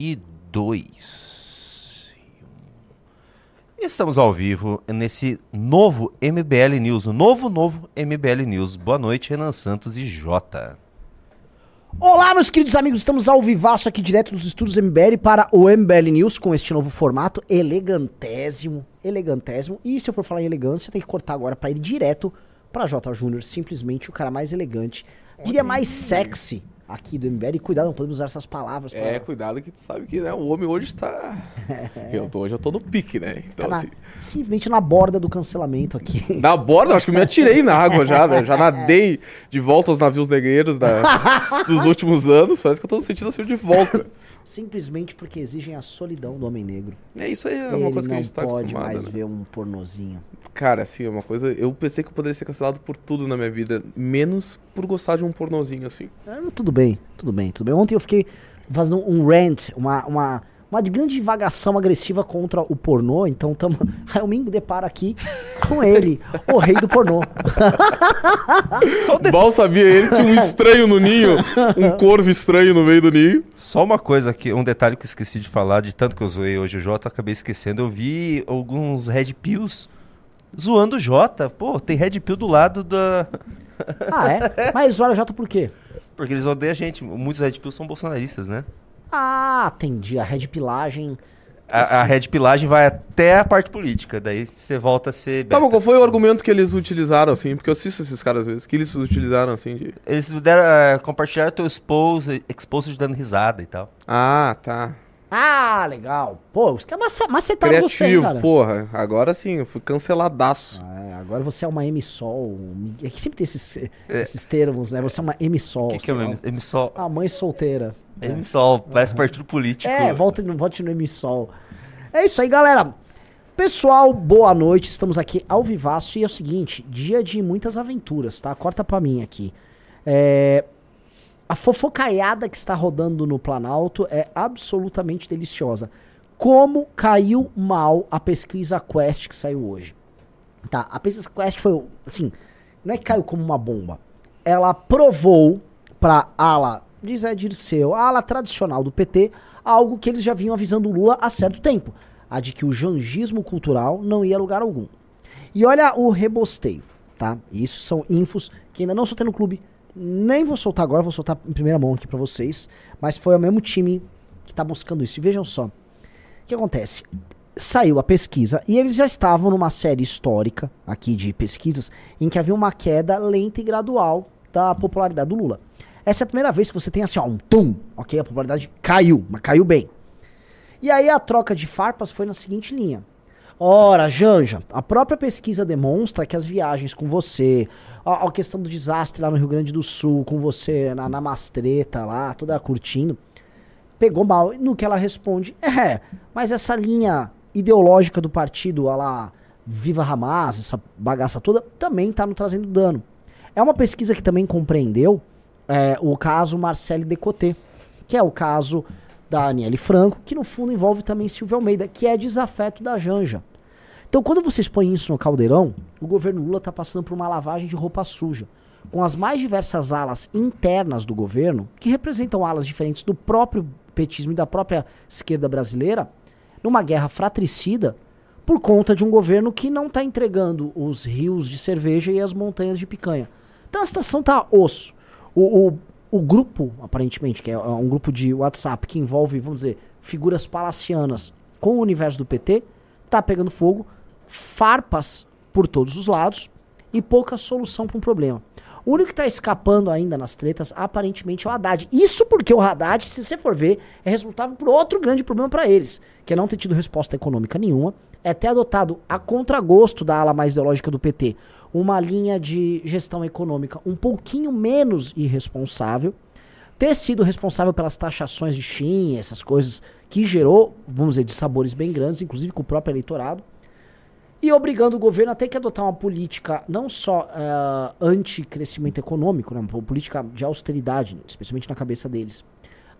2. Estamos ao vivo nesse novo MBL News, o novo, novo MBL News. Boa noite, Renan Santos e Jota. Olá, meus queridos amigos, estamos ao vivaço aqui direto dos estúdios MBL para o MBL News com este novo formato elegantésimo, elegantésimo. E se eu for falar em elegância, tem que cortar agora para ir direto para J Júnior, simplesmente o cara mais elegante, diria mais sexy aqui do MBL. E cuidado, não podemos usar essas palavras. pra- É, cuidado que tu sabe que né, o homem hoje está. Eu tô, hoje eu tô no pique, né? Então, tá na- assim. simplesmente na borda do cancelamento aqui. Na borda, acho que eu me atirei na água já, né? Já nadei de volta aos navios negreiros da- dos últimos anos. Parece que eu tô sentindo assim de volta. simplesmente porque exigem a solidão do homem negro. É isso aí, é Ele uma coisa que a não gente tá pode acostumado. mais né? ver um pornozinho. Cara, assim, é uma coisa. Eu pensei que eu poderia ser cancelado por tudo na minha vida, menos por gostar de um pornozinho, assim. Ah, tudo bem, tudo bem, tudo bem. Ontem eu fiquei fazendo um rant, uma, uma, uma grande divagação agressiva contra o pornô, então tamo, aí o Mingo depara aqui com ele, o rei do pornô. Mal sabia ele, tinha um estranho no ninho, um corvo estranho no meio do ninho. Só uma coisa aqui, um detalhe que eu esqueci de falar, de tanto que eu zoei hoje o Jota, acabei esquecendo. Eu vi alguns Red Pills zoando o Jota. Pô, tem Red Pill do lado da. Ah, é? Mas olha, Jota, por quê? Porque eles odeiam a gente. Muitos Red Pills são bolsonaristas, né? Ah, entendi, a red pilagem. A, a Red Pilagem vai até a parte política, daí você volta a ser. Tá, beta. mas qual foi o argumento que eles utilizaram, assim? Porque eu assisto esses caras às vezes. Que eles utilizaram, assim, de... Eles deram, é, compartilharam teu expose, exposed dando risada e tal. Ah, tá. Ah, legal. Pô, os caras mace- macetaram você, hein, Criativo, cara. porra. Agora sim, eu fui canceladaço. É, agora você é uma M-Sol. um- É que sempre tem esses, esses termos, né? Você é uma M-Sol. O que, que é. M- emissol? A mãe solteira. Emissol, parece partido político. É, volte no, volte no Emissol. É isso aí, galera. Pessoal, boa noite. Estamos aqui ao vivaço e é o seguinte, dia de muitas aventuras, tá? Corta pra mim aqui. É, a fofocaiada que está rodando no Planalto é absolutamente deliciosa. Como caiu mal a pesquisa Quest que saiu hoje. Tá, a pesquisa Quest foi, assim, não é que caiu como uma bomba. Ela provou pra ala de Zé Dirceu, a ala tradicional do PT, algo que eles já vinham avisando o Lula há certo tempo. A de que o jangismo cultural não ia a lugar algum. E olha o rebosteio, tá? Isso são infos que ainda não soltei no clube, nem vou soltar agora, vou soltar em primeira mão aqui pra vocês. Mas foi o mesmo time que tá buscando isso. E vejam só, o que acontece? Saiu a pesquisa e eles já estavam numa série histórica aqui de pesquisas em que havia uma queda lenta e gradual da popularidade do Lula. Essa é a primeira vez que você tem assim, ó, um tum, ok? A popularidade caiu, mas caiu bem. E aí a troca de farpas foi na seguinte linha. Ora, Janja, a própria pesquisa demonstra que as viagens com você, a, a questão do desastre lá no Rio Grande do Sul, com você na, na mastreta lá, toda curtindo, pegou mal. No que ela responde, é, mas essa linha ideológica do partido, lá, Viva Hamas, essa bagaça toda, também tá no trazendo dano. É uma pesquisa que também compreendeu é, o caso Marcelo Decoté, que é o caso da Aniele Franco, que no fundo envolve também Silvio Almeida, que é desafeto da Janja. Então, quando vocês põem isso no caldeirão, o governo Lula está passando por uma lavagem de roupa suja, com as mais diversas alas internas do governo, que representam alas diferentes do próprio petismo e da própria esquerda brasileira, numa guerra fratricida por conta de um governo que não está entregando os rios de cerveja e as montanhas de picanha. Então a situação tá osso. O, o, o grupo, aparentemente, que é um grupo de WhatsApp que envolve, vamos dizer, figuras palacianas com o universo do PT, tá pegando fogo, farpas por todos os lados e pouca solução para um problema. O único que tá escapando ainda nas tretas, aparentemente, é o Haddad. Isso porque o Haddad, se você for ver, é responsável por outro grande problema para eles, que é não ter tido resposta econômica nenhuma, é ter adotado a contragosto da ala mais ideológica do PT uma linha de gestão econômica um pouquinho menos irresponsável, ter sido responsável pelas taxações de Shin, essas coisas que gerou, vamos dizer, de sabores bem grandes, inclusive com o próprio eleitorado, e obrigando o governo a ter que adotar uma política não só uh, anti-crescimento econômico, né, uma política de austeridade, especialmente na cabeça deles,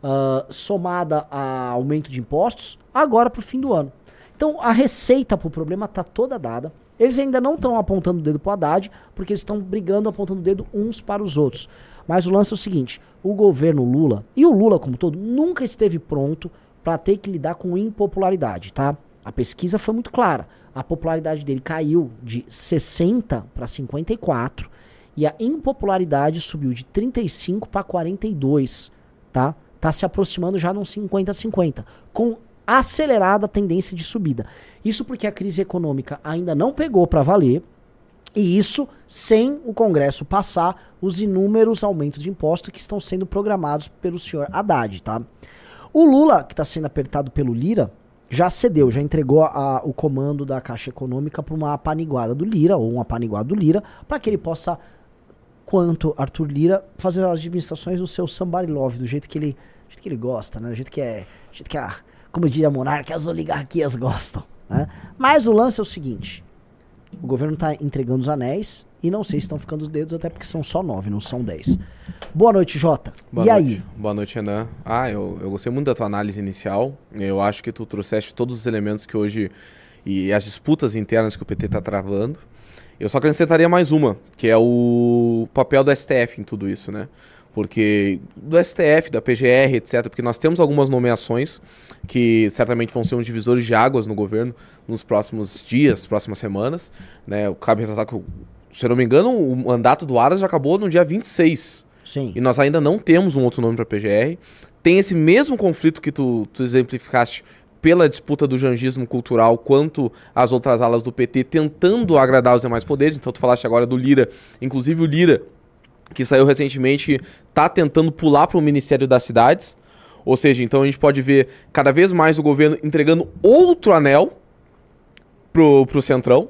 uh, somada a aumento de impostos, agora para o fim do ano. Então a receita para o problema está toda dada. Eles ainda não estão apontando o dedo para o Haddad, porque eles estão brigando, apontando o dedo uns para os outros. Mas o lance é o seguinte: o governo Lula, e o Lula como todo, nunca esteve pronto para ter que lidar com impopularidade, tá? A pesquisa foi muito clara. A popularidade dele caiu de 60 para 54 e a impopularidade subiu de 35 para 42, tá? Tá se aproximando já num 50 50, com acelerada tendência de subida. Isso porque a crise econômica ainda não pegou para valer, e isso sem o Congresso passar os inúmeros aumentos de imposto que estão sendo programados pelo senhor Haddad, tá? O Lula, que está sendo apertado pelo Lira, já cedeu, já entregou a, o comando da Caixa Econômica para uma apaniguada do Lira, ou um apaniguado do Lira, para que ele possa, quanto Arthur Lira, fazer as administrações do seu somebody love, do jeito que ele, do jeito que ele gosta, né? Do jeito que é, jeito que a, como diria Monarca, as oligarquias gostam, né? Mas o lance é o seguinte, o governo está entregando os anéis e não sei se estão ficando os dedos, até porque são só nove, não são dez. Boa noite, Jota. Boa e noite. aí? Boa noite, Renan. Ah, eu, eu gostei muito da tua análise inicial. Eu acho que tu trouxeste todos os elementos que hoje. e as disputas internas que o PT está travando. Eu só acrescentaria mais uma, que é o papel do STF em tudo isso, né? Porque do STF, da PGR, etc., porque nós temos algumas nomeações que certamente vão ser um divisores de águas no governo nos próximos dias, próximas semanas. Né? Cabe ressaltar que, se eu não me engano, o mandato do Aras já acabou no dia 26. Sim. E nós ainda não temos um outro nome para PGR. Tem esse mesmo conflito que tu, tu exemplificaste pela disputa do jangismo cultural quanto as outras alas do PT tentando agradar os demais poderes. Então tu falaste agora do Lira, inclusive o Lira, que saiu recentemente, está tentando pular para o Ministério das Cidades. Ou seja, então a gente pode ver cada vez mais o governo entregando outro anel pro, pro Centrão.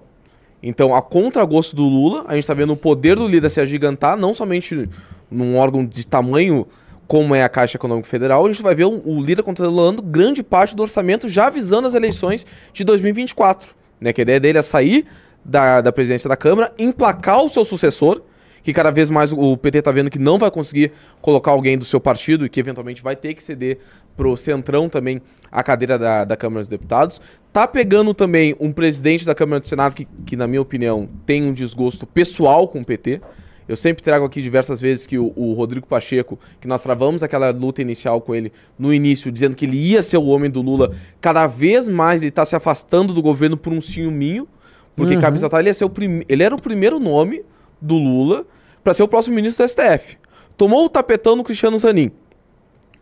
Então, a contragosto do Lula, a gente está vendo o poder do Lira se agigantar, não somente num órgão de tamanho como é a Caixa Econômica Federal, a gente vai ver o, Lira controlando grande parte do orçamento, já avisando as eleições de 2024. Né? Que a ideia dele é sair da, da presidência da Câmara, emplacar o seu sucessor, que cada vez mais o PT está vendo que não vai conseguir colocar alguém do seu partido e que eventualmente vai ter que ceder pro Centrão também a cadeira da, da Câmara dos Deputados. Tá pegando também um presidente da Câmara do Senado que, que, na minha opinião, tem um desgosto pessoal com o PT. Eu sempre trago aqui diversas vezes que o, o, Rodrigo Pacheco, que nós travamos aquela luta inicial com ele no início, dizendo que ele ia ser o homem do Lula, cada vez mais ele está se afastando do governo por um ciúminho, porque uhum. cabe ele, ia ser o ele era o primeiro nome do Lula para ser o próximo ministro do STF. Tomou o tapetão no Cristiano Zanin.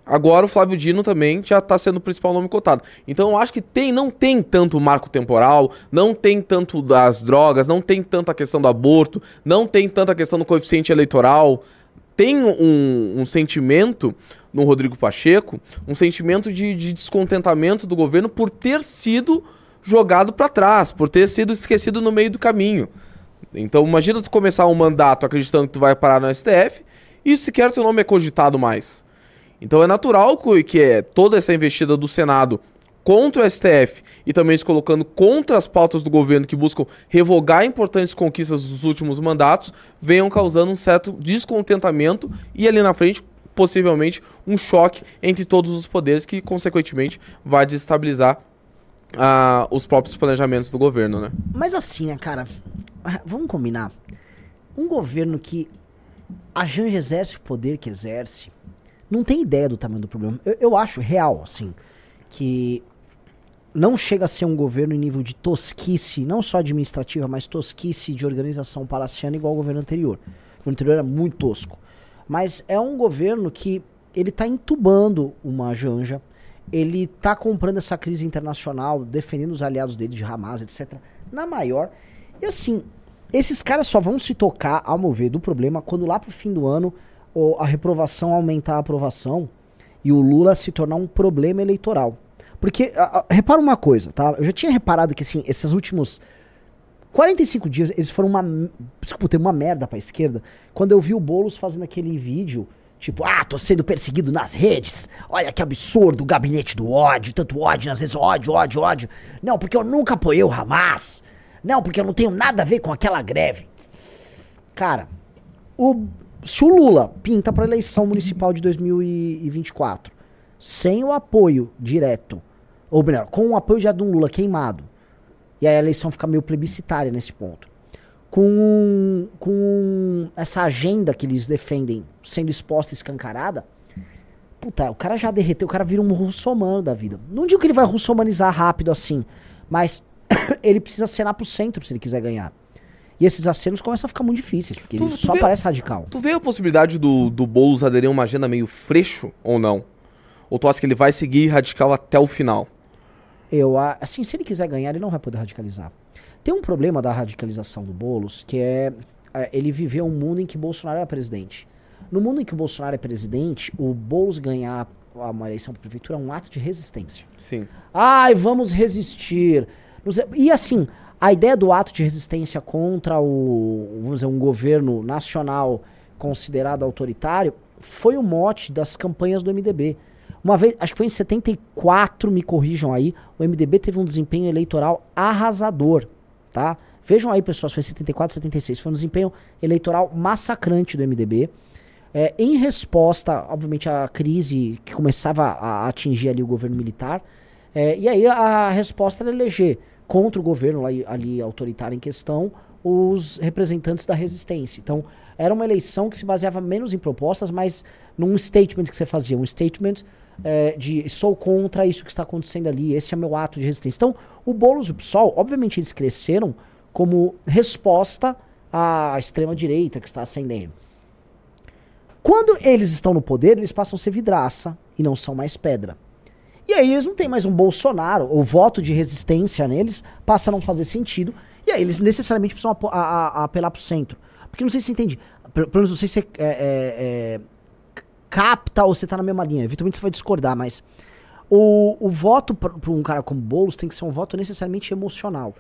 Agora o Flávio Dino também já está sendo o principal nome cotado. Então eu acho que tem, não tem tanto marco temporal, não tem tanto das drogas, não tem tanto a questão do aborto, não tem tanto a questão do coeficiente eleitoral. Tem um, um sentimento no Rodrigo Pacheco, um sentimento de, de descontentamento do governo por ter sido jogado para trás, por ter sido esquecido no meio do caminho. Então imagina tu começar um mandato acreditando que tu vai parar no STF e sequer teu nome é cogitado mais. Então é natural que é toda essa investida do Senado contra o STF e também se colocando contra as pautas do governo que buscam revogar importantes conquistas dos últimos mandatos, venham causando um certo descontentamento e ali na frente, possivelmente, um choque entre todos os poderes que, consequentemente, vai desestabilizar uh, os próprios planejamentos do governo, né? Mas assim, né, cara, vamos combinar. Um governo que a Janja exerce o poder que exerce, não tem ideia do tamanho do problema. Eu, eu, acho real, assim, que não chega a ser um governo em nível de tosquice, não só administrativa, mas tosquice de organização palaciana igual ao governo anterior. O governo anterior era muito tosco. Mas é um governo que ele está entubando uma janja, ele está comprando essa crise internacional, defendendo os aliados dele de Hamas, etc., na maior. E assim, esses caras só vão se tocar, ao mover, do problema quando lá pro fim do ano a reprovação aumentar a aprovação e o Lula se tornar um problema eleitoral. Porque, a, a, repara uma coisa, tá? Eu já tinha reparado que, assim, esses últimos 45 dias, eles foram uma. Desculpa, uma merda pra esquerda. Quando eu vi o Boulos fazendo aquele vídeo, tipo, ah, tô sendo perseguido nas redes. Olha que absurdo, o gabinete do ódio, tanto ódio nas redes, ódio, ódio, ódio. Não, porque eu nunca apoiei o Hamas. Não, porque eu não tenho nada a ver com aquela greve. Cara, o se o Lula pinta para eleição municipal de 2024 sem o apoio direto, ou melhor, com o apoio já de um Lula queimado, e aí a eleição fica meio plebiscitária nesse ponto, com, com essa agenda que eles defendem sendo exposta escancarada, Puta, o cara já derreteu, o cara vira um russomano da vida. Não digo que ele vai russomanizar rápido assim, mas ele precisa acenar pro centro se ele quiser ganhar. E esses acenos começam a ficar muito difíceis, porque Tu- ele tu só vê- parece radical. Tu vê a possibilidade do, do Boulos aderir a uma agenda meio freixo ou não? Ou tu acha que ele vai seguir radical até o final? Eu, a- assim, se ele quiser ganhar, ele não vai poder radicalizar. Tem um problema da radicalização do Boulos, que é, é, ele viveu um mundo em que Bolsonaro era presidente. No mundo em que o Bolsonaro é presidente, o Boulos ganhar uma eleição para prefeitura é um ato de resistência. Sim. Ai, vamos resistir. E assim, a ideia do ato de resistência contra o, vamos dizer, um governo nacional considerado autoritário foi o mote das campanhas do MDB. Uma vez, acho que foi em 74, me corrijam aí, o MDB teve um desempenho eleitoral arrasador, tá? Vejam aí, pessoal, foi 74, 76, foi um desempenho eleitoral massacrante do MDB. É, em resposta, obviamente, à crise que começava a atingir ali o governo militar, é, e aí a resposta era eleger contra o governo lá, ali autoritário em questão os representantes da resistência. Então, era uma eleição que se baseava menos em propostas, mas num statement que você fazia, um statement é, de sou contra isso que está acontecendo ali, esse é meu ato de resistência. Então, o Boulos e o PSOL, obviamente, eles cresceram como resposta à extrema-direita que está ascendendo. Quando eles estão no poder, eles passam a ser vidraça e não são mais pedra. E aí eles não têm mais um Bolsonaro, o voto de resistência neles passa a não fazer sentido. E aí eles necessariamente precisam apo- a- a- a apelar pro centro. Porque não sei se você entende. Pelo menos não sei se você é, é, é, capta ou você tá na mesma linha. Eventualmente você vai discordar, mas o, o voto para um cara como Boulos tem que ser um voto necessariamente emocional.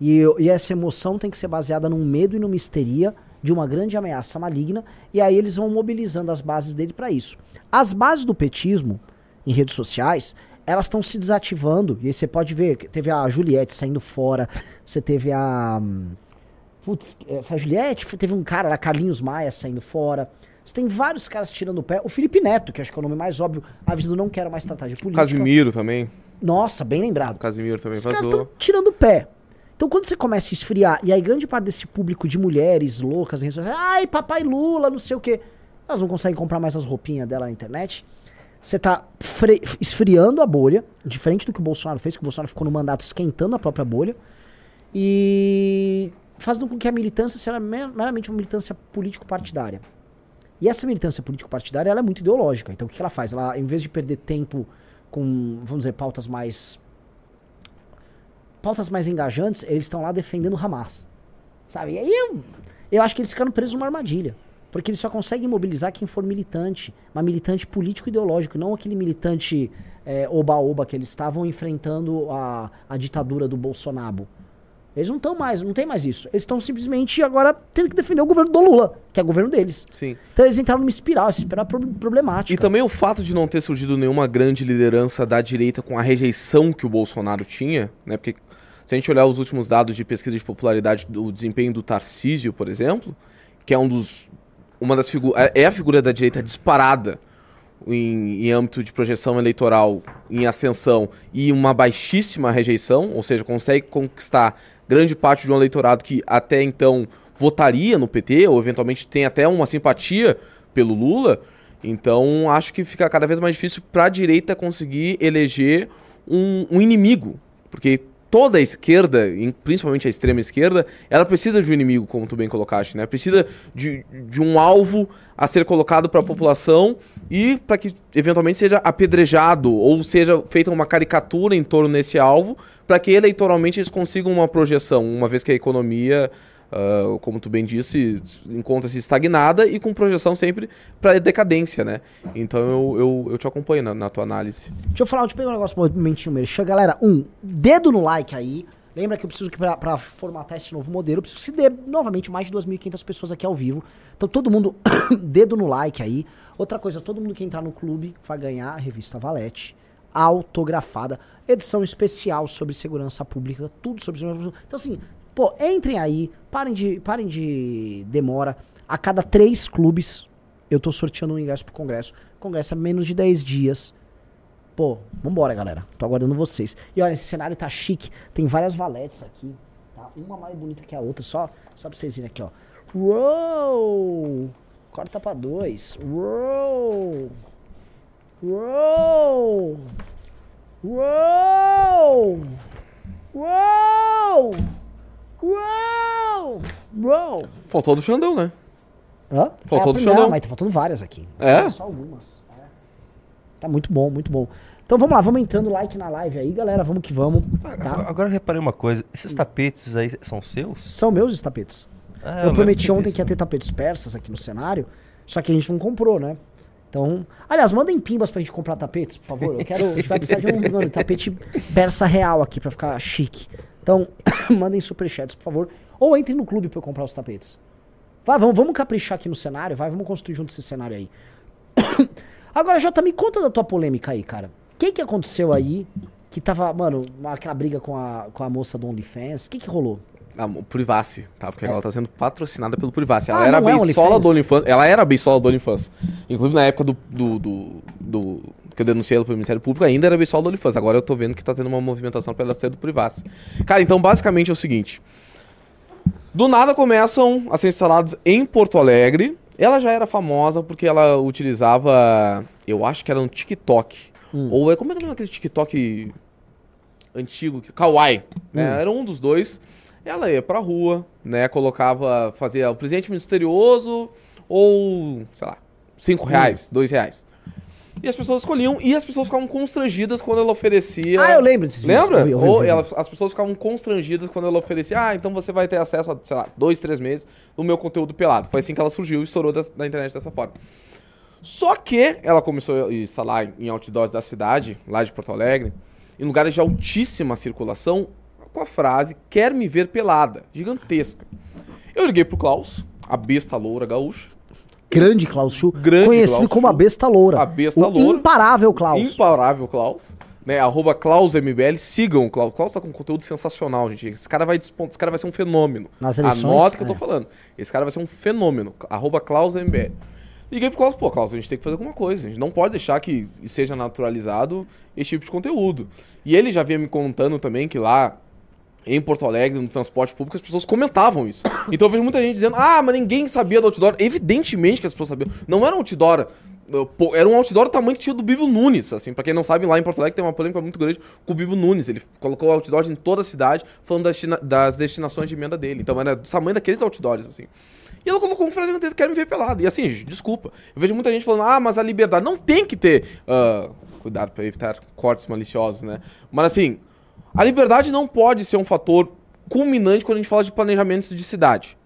E, e essa emoção tem que ser baseada num medo e numa histeria de uma grande ameaça maligna, e aí eles vão mobilizando as bases dele para isso. As bases do petismo em redes sociais, elas estão se desativando, e aí você pode ver, que teve a Juliette saindo fora, você teve a. Putz, é, foi a Juliette, teve um cara lá, Carlinhos Maia, saindo fora. Você tem vários caras tirando o pé. O Felipe Neto, que acho que é o nome mais óbvio, avisando não quero mais tratar de política. Casimiro também. Nossa, bem lembrado. O Casimiro também Os caras vazou. estão tirando o pé. Então, quando você começa a esfriar, e aí grande parte desse público de mulheres loucas, em redes sociais, ai, papai Lula, não sei o quê, elas não conseguem comprar mais as roupinhas dela na internet. Você tá fre- esfriando a bolha, diferente do que o Bolsonaro fez, que o Bolsonaro ficou no mandato esquentando a própria bolha, e fazendo com que a militância seja mer- meramente uma militância político-partidária. E essa militância político-partidária ela é muito ideológica. Então, o que ela faz? Ela, em vez de perder tempo com, vamos dizer, pautas mais pautas mais engajantes, eles estão lá defendendo o Hamas. Sabe? E aí eu, eu acho que eles ficaram presos numa armadilha. Porque eles só conseguem mobilizar quem for militante. Mas militante político-ideológico, não aquele militante é, oba-oba que eles estavam enfrentando a, a ditadura do Bolsonaro. Eles não estão mais, não tem mais isso. Eles estão simplesmente agora tendo que defender o governo do Lula, que é o governo deles. Sim. Então eles entraram numa espiral, essa espiral é pro- problemática. E também o fato de não ter surgido nenhuma grande liderança da direita com a rejeição que o Bolsonaro tinha, né? Porque se a gente olhar os últimos dados de pesquisa de popularidade do desempenho do Tarcísio, por exemplo, que é um dos uma das figuras é a figura da direita disparada em, em âmbito de projeção eleitoral em ascensão e uma baixíssima rejeição, ou seja, consegue conquistar grande parte de um eleitorado que até então votaria no PT ou eventualmente tem até uma simpatia pelo Lula. Então acho que fica cada vez mais difícil para a direita conseguir eleger um, um inimigo, porque toda a esquerda, principalmente a extrema esquerda, ela precisa de um inimigo, como tu bem colocaste, né? Precisa de, de um alvo a ser colocado para a população e para que eventualmente seja apedrejado ou seja feita uma caricatura em torno desse alvo, para que eleitoralmente eles consigam uma projeção, uma vez que a economia ah, como tu bem disse, encontra-se estagnada e com projeção sempre para decadência, né? Então eu, eu, eu te acompanho na, na tua análise. Deixa eu falar, deixa eu pegar um negócio momentinho merchan. Galera, um, dedo no like aí. Lembra que eu preciso que pra formatar esse novo modelo, eu preciso que se dê novamente mais de 2.500 pessoas aqui ao vivo. Então todo mundo, dedo no like aí. Outra coisa, todo mundo que entrar no clube vai ganhar a revista Valete, autografada, edição especial sobre segurança pública, tudo sobre segurança pública. Então assim, pô, entrem aí, parem de, parem de demora. A cada três clubes, eu tô sorteando um ingresso pro congresso. Congresso é menos de 10 dias. Pô, vambora, galera. Tô aguardando vocês. E olha, esse cenário tá chique. Tem várias valetes aqui. Tá? Uma mais bonita que a outra. Só, só pra vocês irem aqui, ó. Uou! Corta pra dois. Uou! Uou! Uou! Uou! Uou! Uou! Faltou do Xandão, né? Hã? Faltou É, do não, Xandão. mas tá faltando várias aqui. É? Só algumas. É. Tá muito bom, muito bom. Então vamos lá, vamos entrando like na live aí, galera. Vamos que vamos. Tá? Agora eu reparei uma coisa. Esses tapetes aí são seus? São meus os tapetes. Ah, eu prometi ontem que ia ter tapetes persas aqui no cenário, só que a gente não comprou, né? Então, aliás, mandem pimbas pra gente comprar tapetes, por favor. Eu quero, a gente vai precisar de um mano, tapete persa real aqui pra ficar chique. Então, mandem superchats, por favor. Ou entrem no clube pra eu comprar os tapetes. Vai, vamos, vamos caprichar aqui no cenário, vai, vamos construir junto esse cenário aí. Agora, Jota, me conta da tua polêmica aí, cara. O que que aconteceu aí que tava, mano, aquela briga com a, com a moça do OnlyFans? O que que rolou? O Privacy, tá? Porque ela tá sendo patrocinada pelo Privacy. Ela Ah, era a é beisola OnlyFans? do OnlyFans. Ela era a beisola do OnlyFans. Inclusive na época do, do, do, do- que eu denunciei ela pro Ministério Público, ainda era a beisola do OnlyFans. Agora eu tô vendo que tá tendo uma movimentação pra ela ser do Privacy. Cara, então basicamente é o seguinte. Do nada começam a ser instalados em Porto Alegre. Ela já era famosa porque ela utilizava, eu acho que era um TikTok. Hum. Ou é como é que é o nome daquele TikTok antigo, Kawaii, né? Hum. Era um dos dois. Ela ia pra rua, né? Colocava, fazia o presente misterioso ou, sei lá, cinco Hum. reais, dois reais. E as pessoas escolhiam e as pessoas ficavam constrangidas quando ela oferecia. Ah, eu lembro vídeos. Lembra? Eu eu eu Ou ela- as pessoas ficavam constrangidas quando ela oferecia, ah, então você vai ter acesso a, sei lá, dois, três meses do meu conteúdo pelado. Foi assim que ela surgiu e estourou das- na internet dessa forma. Só que ela começou a instalar em outdoors da cidade, lá de Porto Alegre, em lugares de altíssima circulação, com a frase, quer me ver pelada, gigantesca. Eu liguei pro Klaus, a besta loura gaúcha, Grande Klaus Schuh, Grande conhecido Klaus como a besta loura. A besta o loura. imparável Klaus. Imparável Klaus. Né, arroba KlausMBL, sigam o Klaus. Klaus tá com conteúdo sensacional, gente. Esse cara vai, esse cara vai ser um fenômeno. Nas eleições, Anota o que eu tô é. falando. Esse cara vai ser um fenômeno. Arroba KlausMBL. Liguei pro Klaus, pô, Klaus, a gente tem que fazer alguma coisa. A gente não pode deixar que seja naturalizado esse tipo de conteúdo. E ele já vinha me contando também que lá em Porto Alegre, no transporte público, as pessoas comentavam isso. Então eu vejo muita gente dizendo, ah, mas ninguém sabia do outdoor. Evidentemente que as pessoas sabiam. Não era um outdoor. uh, Era um outdoor do tamanho que tinha do Bibo Nunes, assim. Pra quem não sabe, lá em Porto Alegre tem uma polêmica muito grande com o Bibo Nunes. Ele colocou outdoor em toda a cidade, falando das, das destinações de emenda dele. Então era do tamanho daqueles outdoors, assim. E ela colocou um frase gigantesca, quer me ver pelado. E assim, desculpa. Eu vejo muita gente falando, ah, mas a liberdade não tem que ter. ah, cuidado pra evitar cortes maliciosos, né? Mas assim, a liberdade não pode ser um fator culminante quando a gente fala de planejamentos de cidade.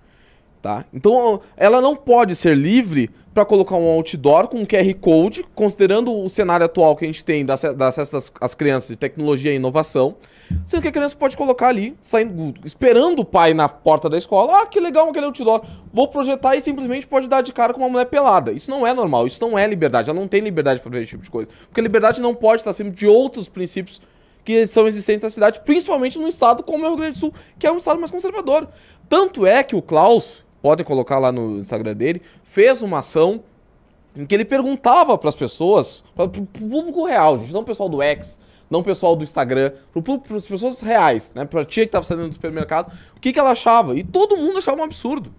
Tá? Então, ela não pode ser livre para colocar um outdoor com um QR Code, considerando o cenário atual que a gente tem da ace- da acesso às crianças de tecnologia e inovação, sendo que a criança pode colocar ali, saindo, esperando o pai na porta da escola, ah, que legal aquele outdoor, vou projetar e simplesmente pode dar de cara com uma mulher pelada. Isso não é normal, isso não é liberdade, ela não tem liberdade para fazer esse tipo de coisa. Porque a liberdade não pode estar acima de outros princípios que são existentes na cidade, principalmente num estado como é o Rio Grande do Sul, que é um estado mais conservador. Tanto é que o Klaus, podem colocar lá no Instagram dele, fez uma ação em que ele perguntava para as pessoas, para o público real, gente, não o pessoal do X, não o pessoal do Instagram, para as pessoas reais, né, para a tia que estava saindo do supermercado, o que, que ela achava. E todo mundo achava um absurdo.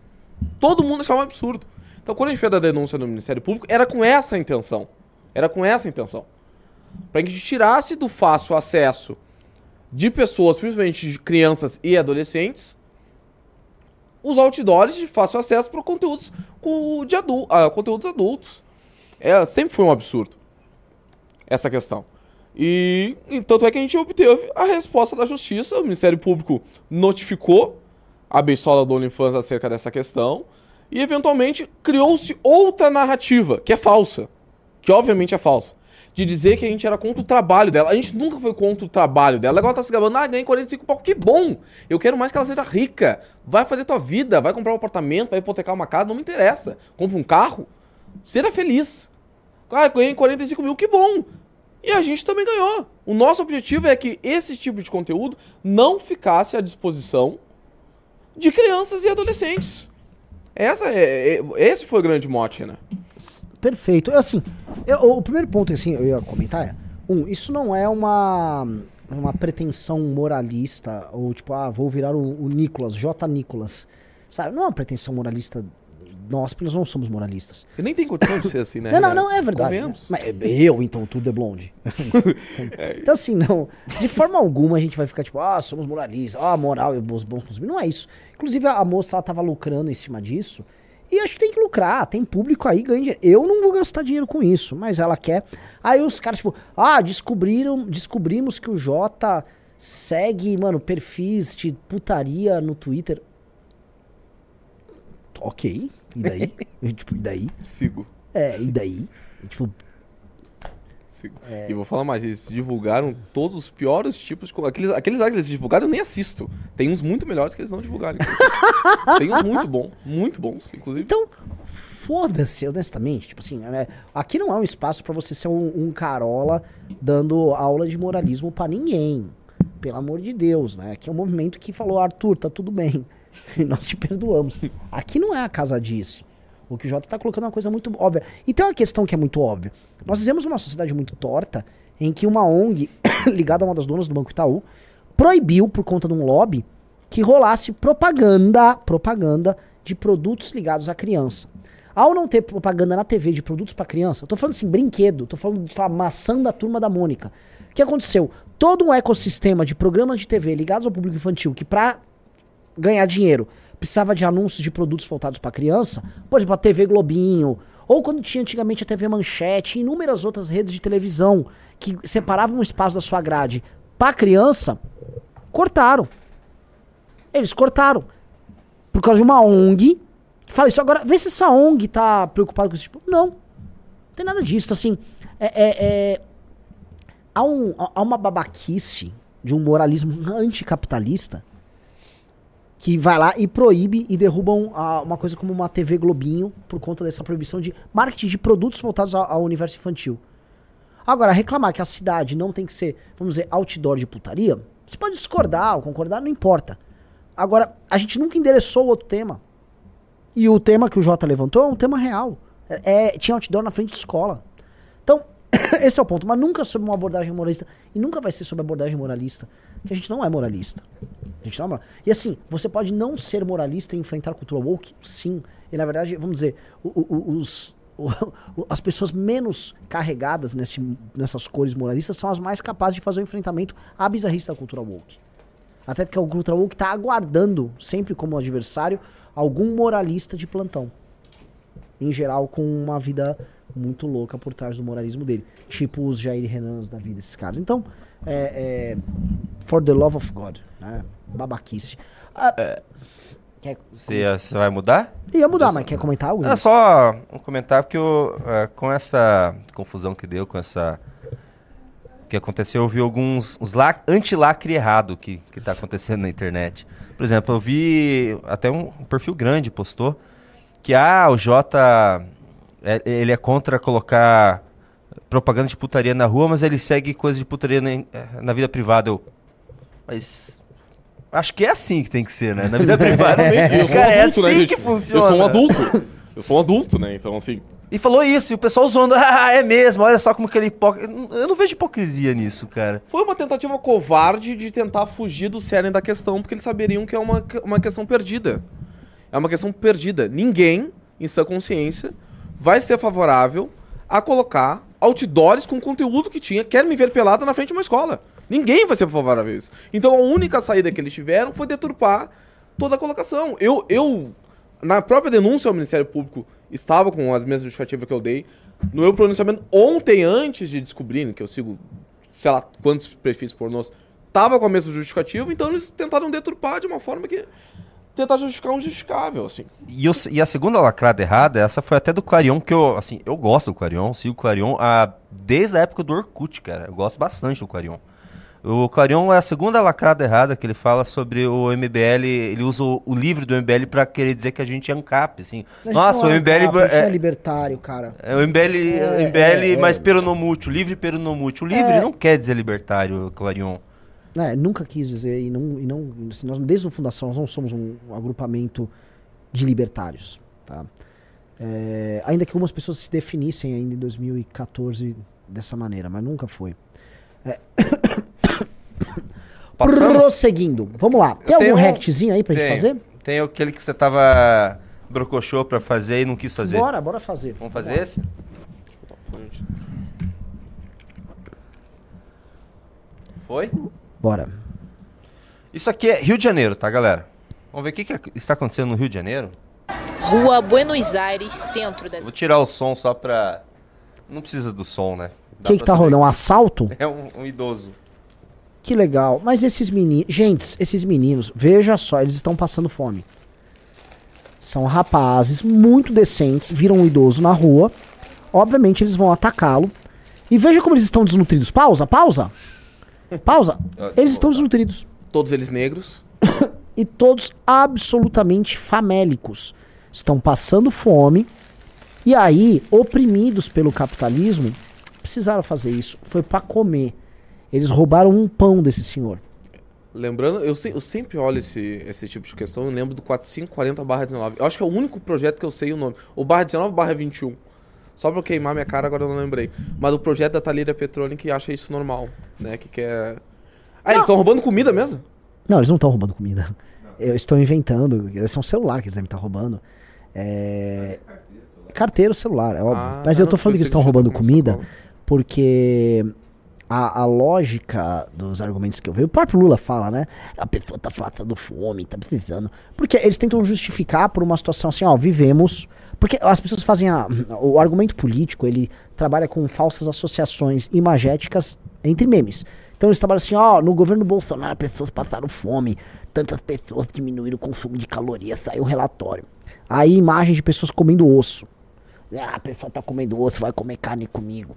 Todo mundo achava um absurdo. Então, quando a gente fez a denúncia no Ministério Público, era com essa intenção. Era com essa intenção. Para que a gente tirasse do fácil acesso de pessoas, principalmente de crianças e adolescentes, os outdoors de fácil acesso para conteúdos de adu ah, conteúdos adultos. É, sempre foi um absurdo essa questão. E, e tanto é que a gente obteve a resposta da justiça, o Ministério Público notificou a beisola do OnlyFans acerca dessa questão e eventualmente criou-se outra narrativa, que é falsa, que obviamente é falsa, de dizer que a gente era contra o trabalho dela. A gente nunca foi contra o trabalho dela. Agora tá se gabando, ah, ganhei 45 pau, que bom! Eu quero mais que ela seja rica. Vai fazer tua vida, vai comprar um apartamento, vai hipotecar uma casa, não me interessa. Compra um carro, seja feliz. Ah, ganhei 45 mil, que bom! E a gente também ganhou. O nosso objetivo é que esse tipo de conteúdo não ficasse à disposição de crianças e adolescentes. Essa é, é- esse foi o grande mote, né? Perfeito. Eu, Assim, eu- o primeiro ponto assim, eu ia comentar é, um, isso não é uma uma pretensão moralista ou tipo, ah, vou virar o, o Nicolas, J Nicolas. Sabe? Não é uma pretensão moralista nós, porque nós não somos moralistas. E nem tem condição de ser assim, né? Não, não, não, é verdade. né? Mas eu, então, tudo é blonde. então, assim, não. De forma alguma a gente vai ficar tipo, ah, somos moralistas, ah, moral e os bons consumidores. Não é isso. Inclusive, a moça, ela tava lucrando em cima disso. E acho que tem que lucrar, tem público aí, ganha dinheiro. Eu não vou gastar dinheiro com isso, mas ela quer. Aí os caras, tipo, ah, descobriram, descobrimos que o Jota segue, mano, perfis de putaria no Twitter. Ok, e daí? Tipo, e daí? Sigo. É, e daí? Tipo. É. E vou falar mais, eles divulgaram todos os piores tipos de. Aqueles, aqueles lá que eles divulgaram eu nem assisto. Tem uns muito melhores que eles não divulgaram. Tem uns muito bons, muito bons, inclusive. Então, foda-se, honestamente. Tipo assim, né, aqui não é um espaço pra você ser um, um carola dando aula de moralismo pra ninguém. Pelo amor de Deus, né? Aqui é um movimento que falou, Arthur, tá tudo bem. E nós te perdoamos. Aqui não é a casa disso. O que o Jota tá colocando é uma coisa muito óbvia. E tem uma questão que é muito óbvia. Nós vivemos uma sociedade muito torta em que uma ONG, ligada a uma das donas do Banco Itaú, proibiu, por conta de um lobby, que rolasse propaganda, propaganda de produtos ligados à criança. Ao não ter propaganda na TV de produtos para criança, eu tô falando assim, brinquedo, tô falando de maçã da turma da Mônica. O que aconteceu? Todo um ecossistema de programas de TV ligados ao público infantil que pra ganhar dinheiro precisava de anúncios de produtos voltados para criança, por exemplo, a TV Globinho, ou quando tinha antigamente a TV Manchete, inúmeras outras redes de televisão que separavam um espaço da sua grade para criança, cortaram. Eles cortaram. Por causa de uma ONG. Fala isso agora, vê se essa ONG tá preocupada com isso. Tipo, não. Não tem nada disso. Assim, é, é- é- há, um- há uma babaquice de um moralismo anticapitalista que vai lá e proíbe e derrubam a- uma coisa como uma TV Globinho por conta dessa proibição de marketing de produtos voltados ao, ao universo infantil. Agora, reclamar que a cidade não tem que ser, vamos dizer, outdoor de putaria, você pode discordar ou concordar, não importa. Agora, a gente nunca endereçou outro tema. E o tema que o Jota levantou é um tema real. É, é- tinha outdoor na frente de escola. Então, esse é o ponto. Mas nunca sob uma abordagem moralista. E nunca vai ser sob abordagem moralista. Porque a gente não é moralista. A gente moral- E assim, você pode não ser moralista e enfrentar a cultura woke? Sim. E na verdade, vamos dizer, os, as pessoas menos carregadas nesse, nessas cores moralistas são as mais capazes de fazer o enfrentamento à bizarrice da cultura woke. Até porque o cultura woke está aguardando, sempre como adversário, algum moralista de plantão. Em geral, com uma vida muito louca por trás do moralismo dele. Tipo os Jair Renans da vida, esses caras. Então, é, é, for the love of God, né? Babaquice. Ah, quer, Você, você vai mudar? ia mudar, mas quer comentar algo? É só um comentário, porque eu, é, com essa confusão que deu, com essa. O que aconteceu, eu vi alguns uns la- anti-lacre errado que, que tá acontecendo na internet. Por exemplo, eu vi até um, um perfil grande postou que ah, o Jota é- ele é contra colocar propaganda de putaria na rua, mas ele segue coisa de putaria na, na vida privada. Eu, mas acho que é assim que tem que ser, né? Na vida privada. Eu sou um Cara, é adulto, né, assim gente? que funciona. Eu sou um adulto. Eu sou um adulto, né? Então, assim. E falou isso, e o pessoal zoando, ah, é mesmo, olha só como que ele é hipócrita. Eu não vejo hipocrisia nisso, cara. Foi uma tentativa covarde de tentar fugir do cerne da questão, porque eles saberiam que é uma, uma questão perdida. É uma questão perdida. Ninguém, em sua consciência, vai ser favorável a colocar outdoors com conteúdo que tinha Quer me ver pelada na frente de uma escola. Ninguém vai ser favorável a isso. Então a única saída que eles tiveram foi deturpar toda a colocação. Eu, eu na própria denúncia ao Ministério Público, estava com as mesmas justificativas que eu dei. No meu pronunciamento ontem, antes de descobrirem que eu sigo, sei lá, quantos perfis pornôs, tava com a mesma justificativa, então eles tentaram deturpar de uma forma que tentar justificar um justificável, assim. E, e a segunda lacrada errada, essa foi até do Clarion, que eu, assim, eu gosto do Clarion, sigo o Clarion a, desde a época do Orkut, cara. Eu gosto bastante do Clarion. O Clarion é a segunda lacrada errada que ele fala sobre o MBL, ele usa o, o livro do MBL pra querer dizer que a gente é ANCAP, assim. Nossa, o não é MBL... ANCAP, é é, libertário, cara. é o MBL, É, MBL é, é. mais peronomútil, livre peronomútil. O livre É. não quer dizer libertário, Clarion. É, nunca quis dizer, e não, e não assim, nós, desde a fundação, nós não somos um agrupamento de libertários. Tá? É, ainda que algumas pessoas se definissem ainda em 2014 dessa maneira, mas nunca foi. Passamos... Prosseguindo, vamos lá. Tem tenho algum um- rectzinho aí pra gente Tem. fazer? Tem aquele que você tava brocochô pra fazer e não quis fazer. Bora, bora fazer. Vamos fazer esse? Foi? Bora. Isso aqui é Rio de Janeiro, tá, galera? Vamos ver o que, que está acontecendo no Rio de Janeiro. Rua Buenos Aires, centro da Vou tirar o som só pra. Não precisa do som, né? O que, que tá rolando? Um assalto? É um, um idoso. Que legal. Mas esses meninos. Gente, esses meninos, veja só, eles estão passando fome. São rapazes muito decentes, viram um idoso na rua. Obviamente eles vão atacá-lo. E veja como eles estão desnutridos. Pausa, pausa. Pausa. Eles estão desnutridos. Todos eles negros. E todos absolutamente famélicos. Estão passando fome. E aí, oprimidos pelo capitalismo, precisaram fazer isso. Foi pra comer. Eles roubaram um pão desse senhor. Lembrando, eu, se- eu sempre olho esse, esse tipo de questão, eu lembro do 4540-19. Eu acho que é o único projeto que eu sei o nome. O barra 19 barra 21. Só pra eu queimar minha cara, agora eu não lembrei. Mas o projeto da Thalíria Petroni que acha isso normal, né? Que quer... Ah, eles estão roubando comida mesmo? Não, eles não estão roubando comida. Eu estou inventando. Esse é um celular que eles devem estar roubando. É. Carteiro celular, é óbvio. Ah, Mas eu não, tô falando que eles estão roubando comida porque a, a lógica dos argumentos que eu vejo, o próprio Lula fala, né? A pessoa tá passando fome, tá precisando. Porque eles tentam justificar por uma situação assim, ó, vivemos. Porque as pessoas fazem a, o argumento político, ele trabalha com falsas associações imagéticas entre memes. Então eles trabalham assim, ó, no governo Bolsonaro as pessoas passaram fome, tantas pessoas diminuíram o consumo de calorias, saiu um relatório. Aí imagem de pessoas comendo osso. Ah, a pessoa tá comendo osso, vai comer carne comigo.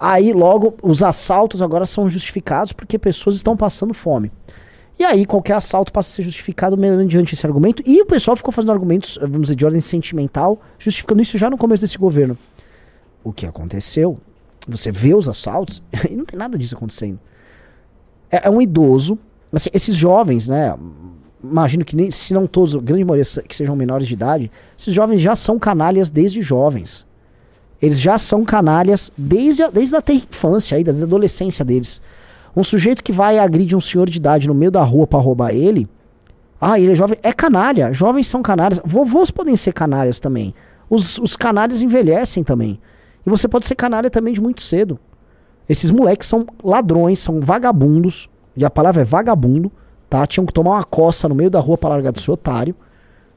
Aí logo os assaltos agora são justificados porque pessoas estão passando fome. E aí qualquer assalto passa a ser justificado mediante esse argumento. E o pessoal ficou fazendo argumentos, vamos dizer, de ordem sentimental, justificando isso já no começo desse governo. O que aconteceu? Você vê os assaltos e não tem nada disso acontecendo. É, é um idoso, assim, esses jovens, né? Imagino que nem, se não todos, grande maioria que sejam menores de idade, esses jovens já são canalhas desde jovens. Eles já são canalhas desde a, desde a infância, aí, desde a adolescência deles. Um sujeito que vai e agride um senhor de idade no meio da rua pra roubar ele. Ah, ele é jovem. É canalha. Jovens são canalhas. Vovôs podem ser canalhas também. Os, os canalhas envelhecem também. E você pode ser canalha também de muito cedo. Esses moleques são ladrões, são vagabundos. E a palavra é vagabundo, tá? Tinham que tomar uma coça no meio da rua pra largar do seu otário.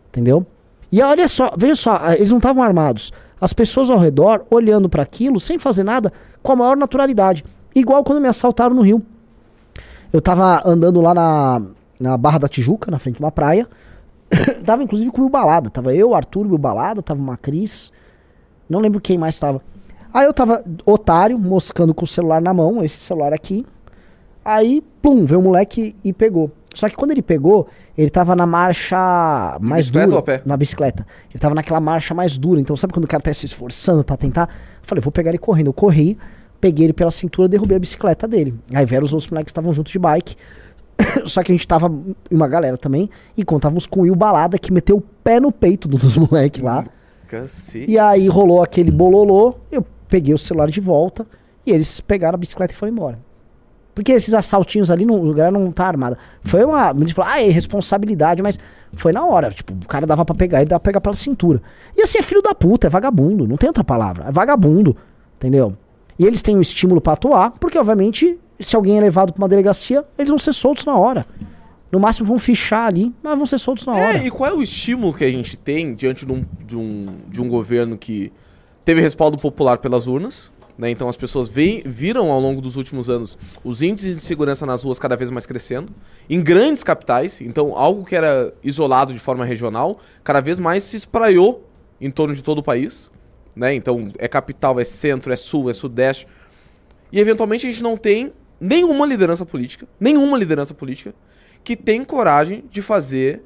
Entendeu? E olha só, veja só, ah, eles não estavam armados. As pessoas ao redor olhando para aquilo sem fazer nada com a maior naturalidade. Igual quando me assaltaram no Rio. Eu tava andando lá na, na Barra da Tijuca, na frente de uma praia. tava inclusive com o Balada. Tava eu, Arthur, Will Balada, tava uma Cris. Não lembro quem mais tava. Aí eu tava otário, moscando com o celular na mão, esse celular aqui. Aí, plum, veio o moleque e pegou. Só que quando ele pegou, ele tava na marcha mais bicicleta dura. ou a pé? Na bicicleta. Ele tava naquela marcha mais dura. Então, sabe quando o cara tá se esforçando pra tentar? Eu falei, vou pegar ele correndo. Eu corri, peguei ele pela cintura, derrubei a bicicleta dele. Aí vieram os outros moleques que estavam juntos de bike. Só que a gente tava uma galera também. E contávamos com o Will Balada, que meteu o pé no peito do- dos moleques lá. Cacete. E aí rolou aquele bololô, eu peguei o celular de volta e eles pegaram a bicicleta e foram embora. Porque esses assaltinhos ali, não, o galera não tá armada. Foi uma. Eles falaram, ah, é responsabilidade, mas foi na hora. Tipo, o cara dava pra pegar, ele dava pra pegar pela cintura. E assim, é filho da puta, é vagabundo, não tem outra palavra. É vagabundo, entendeu? E eles têm um estímulo pra atuar, porque obviamente, se alguém é levado pra uma delegacia, eles vão ser soltos na hora. No máximo vão fichar ali, mas vão ser soltos na hora. É, e qual é o estímulo que a gente tem diante de um, de um, de um governo que teve respaldo popular pelas urnas? Né? Então as pessoas veem, viram ao longo dos últimos anos os índices de segurança nas ruas cada vez mais crescendo, em grandes capitais, então algo que era isolado de forma regional, cada vez mais se espraiou em torno de todo o país. Né? Então é capital, é centro, é sul, é sudeste. E eventualmente a gente não tem nenhuma liderança política, nenhuma liderança política que tem coragem de fazer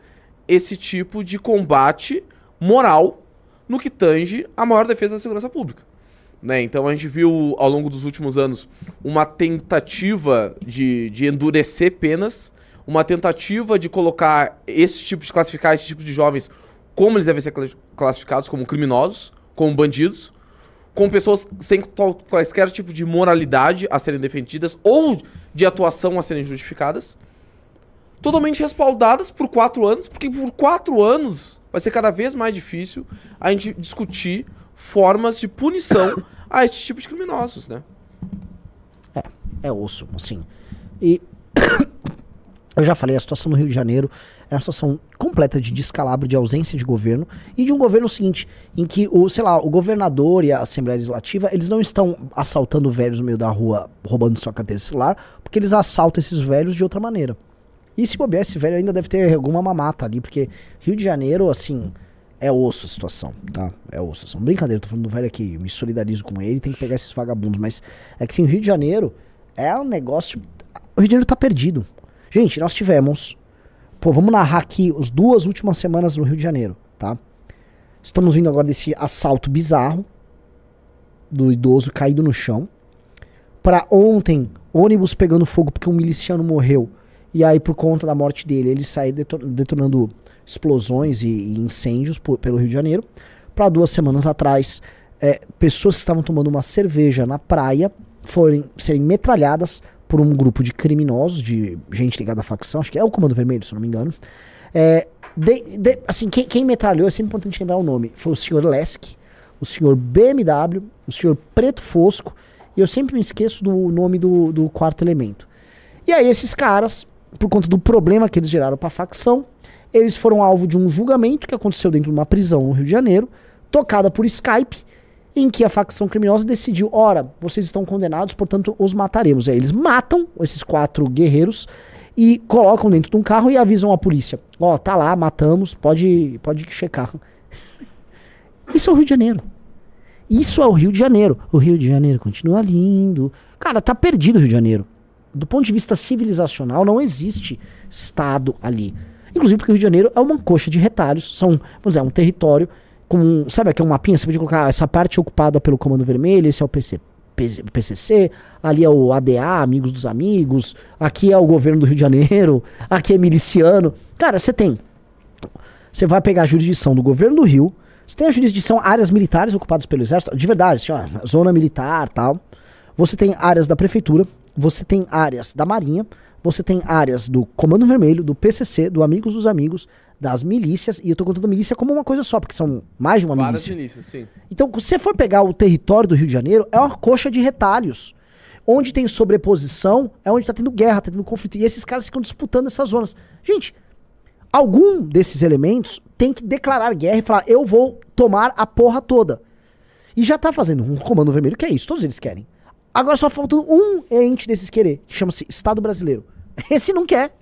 esse tipo de combate moral no que tange a maior defesa da segurança pública. Né? Então a gente viu ao longo dos últimos anos uma tentativa de, de endurecer penas, uma tentativa de colocar esse tipo de classificar esse tipo de jovens como eles devem ser cla- classificados como criminosos, como bandidos, com pessoas sem quaisquer tipo de moralidade a serem defendidas ou de atuação a serem justificadas totalmente respaldadas por quatro anos, porque por quatro anos vai ser cada vez mais difícil a gente discutir formas de punição a esse tipo de criminosos, né? É osso, assim. E eu já falei, a situação no Rio de Janeiro é uma situação completa de descalabro, de ausência de governo e de um governo seguinte, em que o, sei lá, o governador e a Assembleia Legislativa, eles não estão assaltando velhos no meio da rua, roubando sua carteira celular, porque eles assaltam esses velhos de outra maneira. E se bobear, esse velho ainda deve ter alguma mamata ali, porque Rio de Janeiro, assim, é osso a situação, tá? É osso a situação. Brincadeira, tô falando do velho aqui, me solidarizo com ele, tem que pegar esses vagabundos, mas é que assim, o Rio de Janeiro é um negócio. O Rio de Janeiro tá perdido. Gente, nós tivemos. Pô, vamos narrar aqui as duas últimas semanas no Rio de Janeiro, tá? Estamos vindo agora desse assalto bizarro do idoso caído no chão. Pra ontem, ônibus pegando fogo porque um miliciano morreu. E aí, por conta da morte dele, ele saiu deton- detonando explosões e, e incêndios por- pelo Rio de Janeiro. Pra duas semanas atrás, é, pessoas que estavam tomando uma cerveja na praia forem serem metralhadas por um grupo de criminosos, de gente ligada à facção, acho que é o Comando Vermelho, se não me engano. É, de- de- assim, quem, quem metralhou, é sempre importante lembrar o nome, foi o senhor Lesk, o senhor BMW, o senhor Preto Fosco, e eu sempre me esqueço do nome do, do quarto elemento. E aí esses caras, por conta do problema que eles geraram para a facção, eles foram alvo de um julgamento que aconteceu dentro de uma prisão no Rio de Janeiro, tocada por Skype, em que a facção criminosa decidiu, ora, vocês estão condenados, portanto os mataremos. Aí eles matam esses quatro guerreiros e colocam dentro de um carro e avisam a polícia. Ó, tá lá, matamos, pode, pode checar. Isso é o Rio de Janeiro. Isso é o Rio de Janeiro. O Rio de Janeiro continua lindo. Cara, tá perdido o Rio de Janeiro. Do ponto de vista civilizacional, não existe Estado ali. Inclusive porque o Rio de Janeiro é uma coxa de retalhos. São, vamos dizer, é um território com. Sabe aqui é um mapinha? Você pode colocar essa parte ocupada pelo Comando Vermelho, esse é o PC, PC PCC, ali é o ADA, Amigos dos Amigos, aqui é o governo do Rio de Janeiro, aqui é miliciano. Cara, você tem. Você vai pegar a jurisdição do governo do Rio, você tem a jurisdição áreas militares ocupadas pelo exército, de verdade, assim, ó, zona militar tal. Você tem áreas da prefeitura, você tem áreas da marinha, você tem áreas do Comando Vermelho, do PCC, do Amigos dos Amigos, das milícias, e eu tô contando milícia como uma coisa só, porque são mais de uma Várias milícia. milícias, sim. Então, se você for pegar o território do Rio de Janeiro, é uma coxa de retalhos. Onde tem sobreposição, é onde tá tendo guerra, tá tendo conflito. E esses caras ficam disputando essas zonas. Gente, algum desses elementos tem que declarar guerra e falar: eu vou tomar a porra toda. E já tá fazendo um comando vermelho, que é isso, todos eles querem. Agora só falta um ente desses querer, que chama-se Estado Brasileiro. Esse não quer.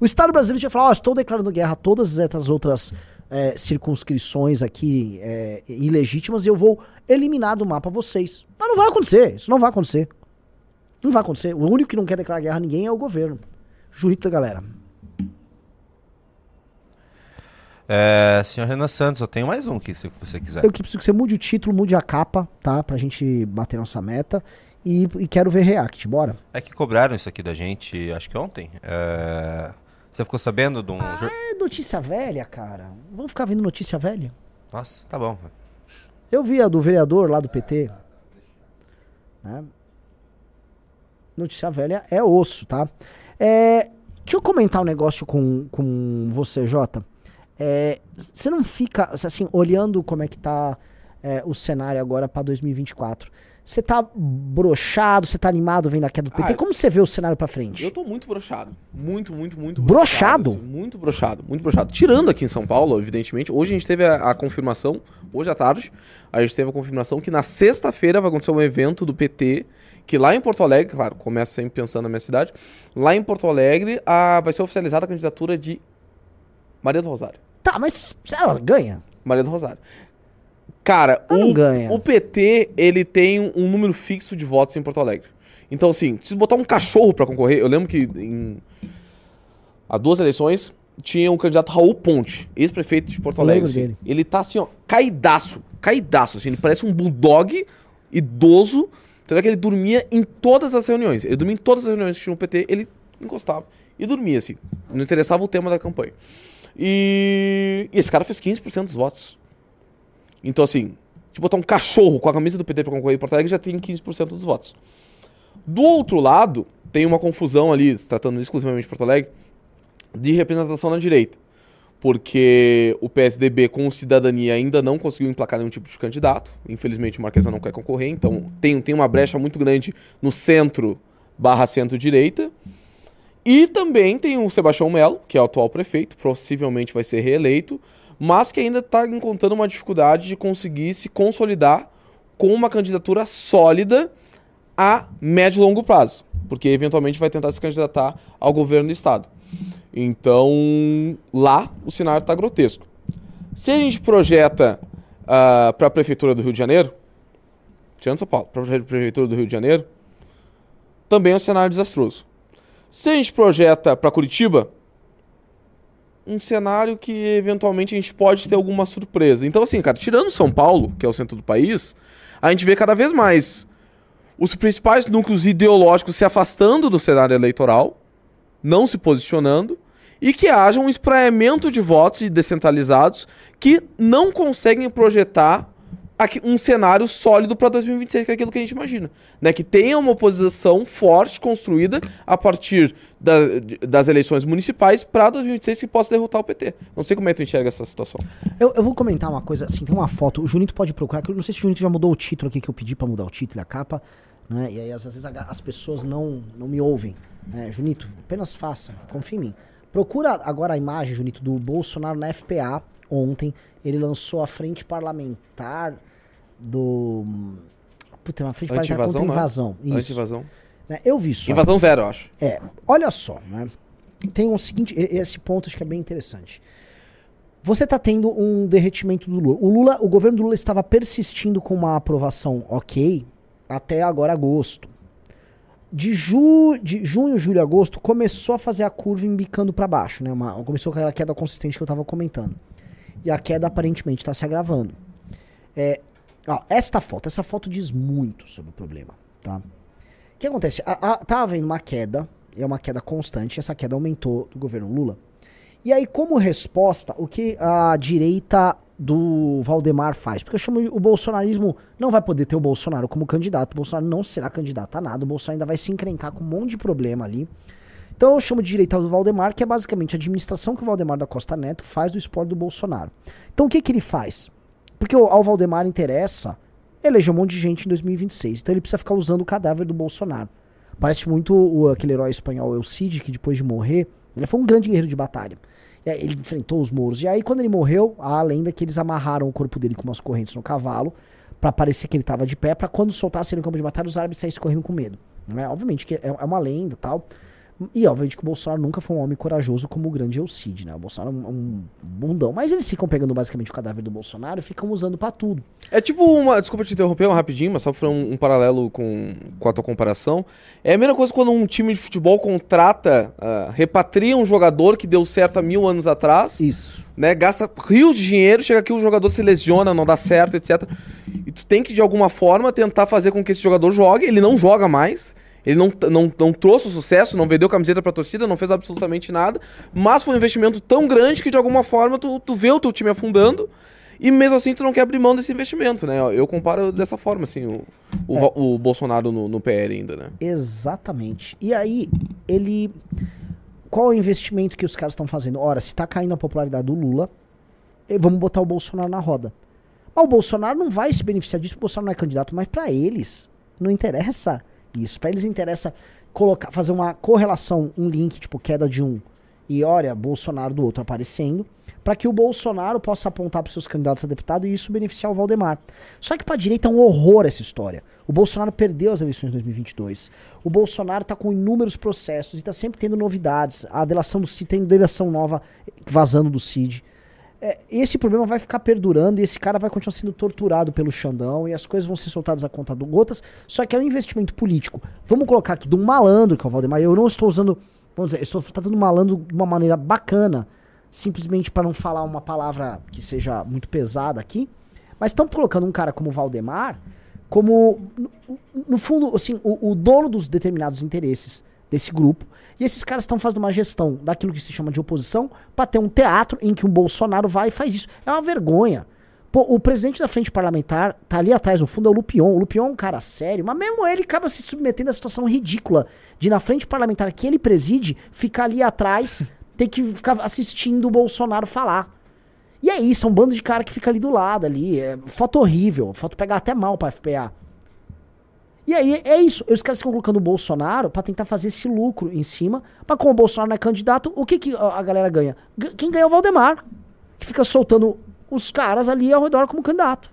O Estado brasileiro tinha falado, ó, estou declarando guerra a todas essas outras é, circunscrições aqui é, ilegítimas e eu vou eliminar do mapa vocês. Mas não vai acontecer, isso não vai acontecer. Não vai acontecer. O único que não quer declarar guerra a ninguém é o governo. Jurito da galera. É, senhor Renan Santos, eu tenho mais um aqui, se você quiser. Eu que preciso que você mude o título, mude a capa, tá? Pra gente bater nossa meta. E, e quero ver react, bora? É que cobraram isso aqui da gente, acho que ontem. É, Você ficou sabendo de um... jor- É notícia velha, cara. Vamos ficar vendo notícia velha? Nossa, tá bom. Eu vi a do vereador lá do PT. né? Notícia velha é osso, tá? É, deixa eu comentar um negócio com, com você, Jota. É, Você não fica, assim, olhando como é que tá é, o cenário agora pra 2024. Você tá brochado, você tá animado vendo a queda do PT? Ah, como você vê o cenário pra frente? Eu tô muito brochado. Muito, muito, muito Broxado? assim, muito broxado, muito broxado. Tirando aqui em São Paulo, evidentemente. Hoje a gente teve a, a confirmação, hoje à tarde, a gente teve a confirmação que na sexta-feira vai acontecer um evento do PT, que lá em Porto Alegre, claro, começa sempre pensando na minha cidade, lá em Porto Alegre a, vai ser oficializada a candidatura de Maria do Rosário. Tá, mas ela ganha. Maria do Rosário. Cara, o, o PT, ele tem um, número fixo de votos em Porto Alegre. Então, assim, se botar um cachorro pra concorrer, eu lembro que em há duas eleições tinha um candidato Raul Ponte, ex-prefeito de Porto Alegre. assim. Ele tá assim, ó, caidaço, caidaço, assim, ele parece um bulldog idoso. Tanto é que ele dormia em todas as reuniões. Ele dormia em todas as reuniões que tinha no PT, ele encostava e dormia, assim. Não interessava o tema da campanha. E, e esse cara fez 15% dos votos. Então, assim, se botar um cachorro com a camisa do PT pra concorrer em Porto Alegre, já tem 15% dos votos. Do outro lado, tem uma confusão ali, se tratando exclusivamente de Porto Alegre, de representação na direita. porque o PSDB com o Cidadania ainda não conseguiu emplacar nenhum tipo de candidato. Infelizmente o Marquesa não quer concorrer, então tem, tem uma brecha muito grande no centro barra centro-direita. E também tem o Sebastião Melo, que é o atual prefeito, possivelmente vai ser reeleito, mas que ainda está encontrando uma dificuldade de conseguir se consolidar com uma candidatura sólida a médio e longo prazo, porque eventualmente vai tentar se candidatar ao governo do estado. Então, lá o cenário está grotesco. Se a gente projeta uh, para a Prefeitura do Rio de Janeiro, tirando São Paulo, para a Prefeitura do Rio de Janeiro, também é um cenário desastroso. Se a gente projeta para Curitiba, um cenário que eventualmente a gente pode ter alguma surpresa. Então, assim, cara, tirando São Paulo, que é o centro do país, a gente vê cada vez mais os principais núcleos ideológicos se afastando do cenário eleitoral, não se posicionando, e que haja um espraiamento de votos descentralizados que não conseguem projetar um cenário sólido para 2026, que é aquilo que a gente imagina. Né? Que tenha uma oposição forte construída a partir da, das eleições municipais para 2026 que possa derrotar o PT. Não sei como é que tu enxerga essa situação. Eu, eu, vou comentar uma coisa, assim, tem uma foto, o Junito pode procurar, que eu não sei se o Junito já mudou o título aqui, que eu pedi para mudar o título e a capa, né? E aí às vezes as pessoas não, não me ouvem. Né? Junito, apenas faça, confia em mim. Procura agora a imagem, Junito, do Bolsonaro na FPA ontem. Ele lançou a frente parlamentar do. Puta, uma frente parlamentar contra invasão. Isso. Anti-invasão. Né? Eu vi só. Invasão zero, eu acho. É, olha só, né? Tem um seguinte, esse ponto acho que é bem interessante. Você está tendo um derretimento do Lula. O Lula, o governo do Lula estava persistindo com uma aprovação ok até agora agosto. De, ju, de junho, julho, agosto, começou a fazer a curva embicando para baixo, né? Uma, começou aquela queda consistente que eu estava comentando. E a queda aparentemente está se agravando. É, ó, esta foto, essa foto diz muito sobre o problema, tá? O que acontece? A, a, tá havendo uma queda, é uma queda constante, essa queda aumentou do governo Lula. E aí, como resposta, o que a direita do Valdemar faz. Porque eu chamo o bolsonarismo. Não vai poder ter o Bolsonaro como candidato. O Bolsonaro não será candidato a nada. O Bolsonaro ainda vai se encrencar com um monte de problema ali. Então eu chamo de direita do Valdemar, que é basicamente a administração que o Valdemar da Costa Neto faz do esporte do Bolsonaro. Então o que, que ele faz? Porque ao Valdemar interessa eleger um monte de gente em 2026. Então ele precisa ficar usando o cadáver do Bolsonaro. Parece muito o, aquele herói espanhol El Cid, que depois de morrer, ele foi um grande guerreiro de batalha. Ele enfrentou os mouros. E aí, quando ele morreu, há a lenda que eles amarraram o corpo dele com umas correntes no cavalo, para parecer que ele estava de pé, para quando soltassem ele no campo de batalha, os árabes saíssem correndo com medo. Né? Obviamente que é, é uma lenda tal. E obviamente que o Bolsonaro nunca foi um homem corajoso como o grande Elcide, né? O Bolsonaro é um, um bundão. Mas eles ficam pegando basicamente o cadáver do Bolsonaro e ficam usando para tudo. É tipo uma. Desculpa te interromper um rapidinho, mas só pra um, um, paralelo com, com a tua comparação. É a mesma coisa quando um time de futebol contrata, uh, repatria um jogador que deu certo há mil anos atrás. Isso. Né, gasta rios de dinheiro, chega aqui o jogador se lesiona, não dá certo, etc. E tu tem que, de alguma forma, tentar fazer com que esse jogador jogue. Ele não joga mais. Ele não, não, não trouxe o sucesso, não vendeu camiseta pra torcida, não fez absolutamente nada. Mas foi um investimento tão grande que de alguma forma tu, tu vê o teu time afundando. E mesmo assim tu não quer abrir mão desse investimento, né? Eu comparo dessa forma, assim, o, o, é. o Bolsonaro no, no PL ainda, né? Exatamente. E aí, ele. Qual é o investimento que os caras estão fazendo? Ora, se tá caindo a popularidade do Lula, eh, vamos botar o Bolsonaro na roda. Mas o Bolsonaro não vai se beneficiar disso, o Bolsonaro não é candidato, mas para eles não interessa isso. Para eles interessa colocar, fazer uma correlação, um link, tipo queda de um e olha, Bolsonaro do outro aparecendo, para que o Bolsonaro possa apontar para seus candidatos a deputado e isso beneficiar o Valdemar. Só que para a direita é um horror essa história. O Bolsonaro perdeu as eleições de 2022. O Bolsonaro está com inúmeros processos e está sempre tendo novidades. A delação do Cid tem delação nova vazando do Cid é, esse problema vai ficar perdurando e esse cara vai continuar sendo torturado pelo Xandão e as coisas vão ser soltadas a conta do gotas. Só que é um investimento político. Vamos colocar aqui de um malandro que é o Valdemar. Eu não estou usando, vamos dizer, eu estou tratando malandro de uma maneira bacana, simplesmente para não falar uma palavra que seja muito pesada aqui. Mas estão colocando um cara como o Valdemar como, no, no fundo, assim, o, o dono dos determinados interesses desse grupo. E esses caras estão fazendo uma gestão daquilo que se chama de oposição para ter um teatro em que um Bolsonaro vai e faz isso. É uma vergonha. Pô, o presidente da frente parlamentar tá ali atrás, no fundo é o Lupion. O Lupion é um cara sério, mas mesmo ele acaba se submetendo à situação ridícula de, na frente parlamentar que ele preside, ficar ali atrás ter que ficar assistindo o Bolsonaro falar. E é isso, é um bando de cara que fica ali do lado ali. É foto horrível, foto pegar até mal pra FPA. E aí é isso. Os caras ficam colocando o Bolsonaro pra tentar fazer esse lucro em cima. Mas como o Bolsonaro não é candidato, o que, que a galera ganha? G- Quem ganha é o Valdemar. Que fica soltando os caras ali ao redor como candidato.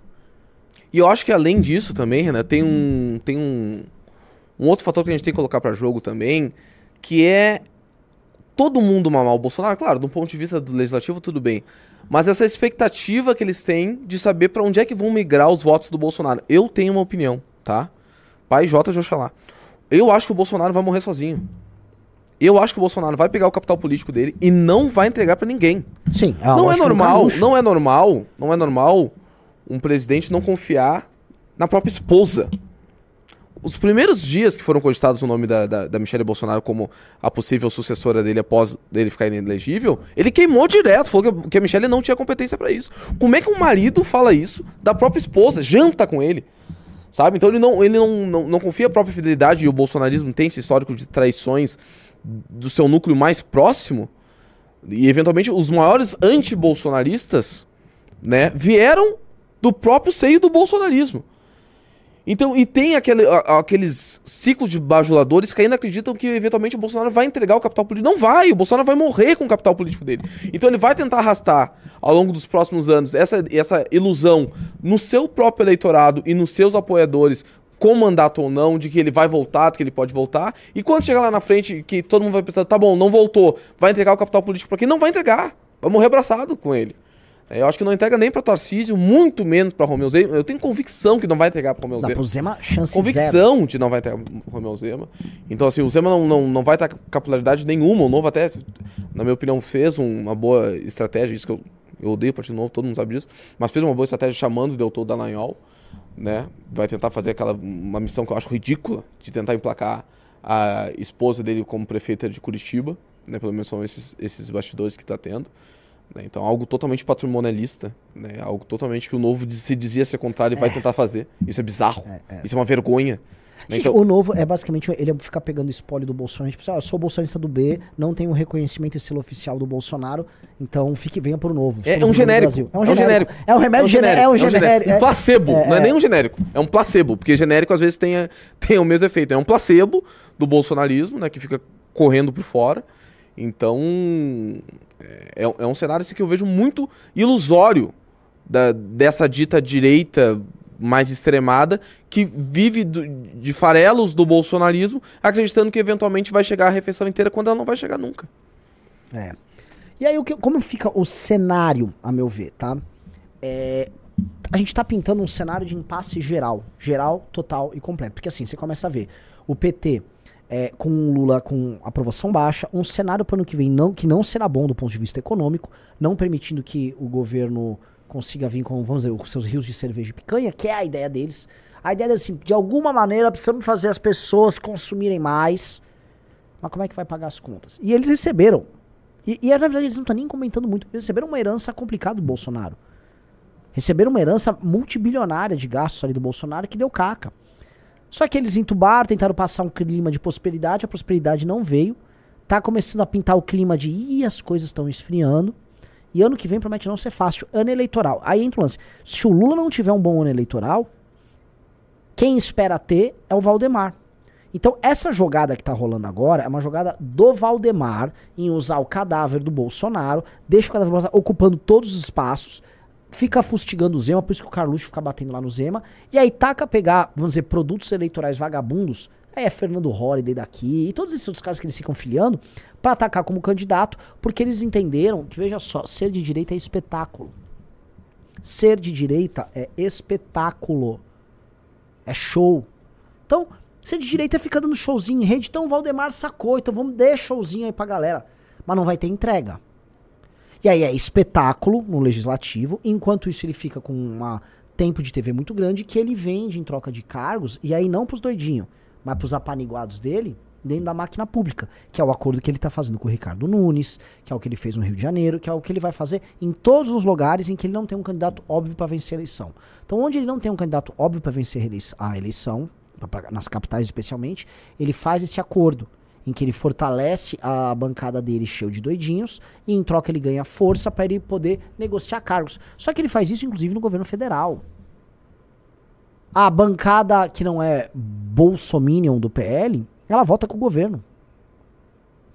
E eu acho que além disso também, Renan, tem um, tem um, um outro fator que a gente tem que colocar pra jogo também, que é todo mundo mamar o Bolsonaro, claro, do ponto de vista do legislativo tudo bem, mas essa expectativa que eles têm de saber pra onde é que vão migrar os votos do Bolsonaro. Eu tenho uma opinião, tá? Pai J de Oxalá. Eu acho que o Bolsonaro vai morrer sozinho. Eu acho que o Bolsonaro vai pegar o capital político dele e não vai entregar pra ninguém Sim, não é normal, não é normal, não é normal um presidente não confiar na própria esposa. Os primeiros dias que foram cogitados o nome da, da, da Michelle Bolsonaro como a possível sucessora dele após dele ficar inelegível, ele queimou direto, falou que, que a Michelle não tinha competência pra isso. Como é que um marido fala isso da própria esposa, janta com ele? Sabe? Então ele não, ele não, não, não confia a própria fidelidade e o bolsonarismo tem esse histórico de traições do seu núcleo mais próximo. E eventualmente os maiores antibolsonaristas, né, vieram do próprio seio do bolsonarismo. Então, e tem aquele, a- aqueles ciclos de bajuladores que ainda acreditam que eventualmente o Bolsonaro vai entregar o capital político. Não vai, o Bolsonaro vai morrer com o capital político dele. Então ele vai tentar arrastar ao longo dos próximos anos essa, essa ilusão no seu próprio eleitorado e nos seus apoiadores, com mandato ou não, de que ele vai voltar, de que ele pode voltar. E quando chegar lá na frente, que todo mundo vai pensar, tá bom, não voltou, vai entregar o capital político pra quem? Não vai entregar. Vai morrer abraçado com ele. É, Eu acho que não entrega nem pra Tarcísio, muito menos pra Romeu Zema. Eu tenho convicção que não vai entregar pra Romeu Zema pro Zema chance zero. convicção de não vai ter o Romeu Zema. Então, assim, o Zema não, não, não vai ter capilaridade nenhuma. O Novo até, na minha opinião, fez um- uma boa estratégia. Isso que eu, eu odeio o Partido Novo, todo mundo sabe disso. Mas fez uma boa estratégia chamando o Deltor Dallagnol, né? Vai tentar fazer aquela uma missão que eu acho ridícula, de tentar emplacar a esposa dele como prefeita de Curitiba. Né? Pelo menos são esses, esses bastidores que está tendo. Né? Então, algo totalmente patrimonialista, né? algo totalmente que o Novo se dizia ser contrário e vai tentar fazer. Isso é bizarro. Isso é uma vergonha. né? Gente, Então- o novo é basicamente ele ficar pegando espólio do Bolsonaro. Tipo, assim, ó, eu sou bolsonarista do B, não tenho o reconhecimento e selo oficial do Bolsonaro, então fique, venha pro novo. É, Somos um o genérico. É um genérico. É um remédio É um genérico. É um genérico. Um é- placebo. é- não é é. nem um genérico. É um placebo. Porque genérico às vezes tem, tem o mesmo efeito. É um placebo do bolsonarismo, né? Que fica correndo por fora. Então. É, é um cenário assim, que eu vejo muito ilusório da- dessa dita direita mais extremada que vive do- de farelos do bolsonarismo, acreditando que eventualmente vai chegar a refeição inteira quando ela não vai chegar nunca. É. E aí, o que, como fica o cenário, a meu ver, tá? É, a gente tá pintando um cenário de impasse geral. Geral, total e completo. Porque assim, você começa a ver o PT é, com o Lula com aprovação baixa, um cenário para ano que vem não, que não será bom do ponto de vista econômico, não permitindo que o governo consiga vir com, vamos dizer, com seus rios de cerveja e picanha, que é a ideia deles. A ideia deles, assim, de alguma maneira, precisamos fazer as pessoas consumirem mais. Mas como é que vai pagar as contas? E eles receberam e, e na verdade eles não estão nem comentando muito. Eles receberam uma herança complicada do Bolsonaro. Receberam uma herança multibilionária de gastos ali do Bolsonaro que deu caca. Só que eles entubaram, tentaram passar um clima de prosperidade, a prosperidade não veio. Tá começando a pintar o clima de ih, as coisas estão esfriando. E ano que vem promete não ser fácil. Ano eleitoral. Aí entra o lance. Se o Lula não tiver um bom ano eleitoral, quem espera ter é o Valdemar. Então, essa jogada que tá rolando agora é uma jogada do Valdemar em usar o cadáver do Bolsonaro, deixa o cadáver do Bolsonaro ocupando todos os espaços, fica fustigando o Zema, por isso que o Carluxo fica batendo lá no Zema, e aí taca pegar, vamos dizer, produtos eleitorais vagabundos, aí é Fernando Holliday daqui, e todos esses outros caras que eles ficam filiando, pra atacar como candidato, porque eles entenderam que, veja só, ser de direita é espetáculo. Ser de direita é espetáculo. É show. Então, ser de direita fica dando showzinho em rede. Então o Valdemar sacou. Então vamos dar showzinho aí pra galera. Mas não vai ter entrega. E aí é espetáculo no legislativo. Enquanto isso, ele fica com um tempo de TV muito grande que ele vende em troca de cargos. E aí não pros doidinhos, mas pros apaniguados dele dentro da máquina pública, que é o acordo que ele está fazendo com o Ricardo Nunes, que é o que ele fez no Rio de Janeiro, que é o que ele vai fazer em todos os lugares em que ele não tem um candidato óbvio para vencer a eleição. Então, onde ele não tem um candidato óbvio para vencer a eleição, nas capitais especialmente, ele faz esse acordo. Em que ele fortalece a bancada dele cheio de doidinhos e em troca ele ganha força para ele poder negociar cargos. Só que ele faz isso inclusive no governo federal. A bancada que não é bolsominion do PL, ela vota com o governo.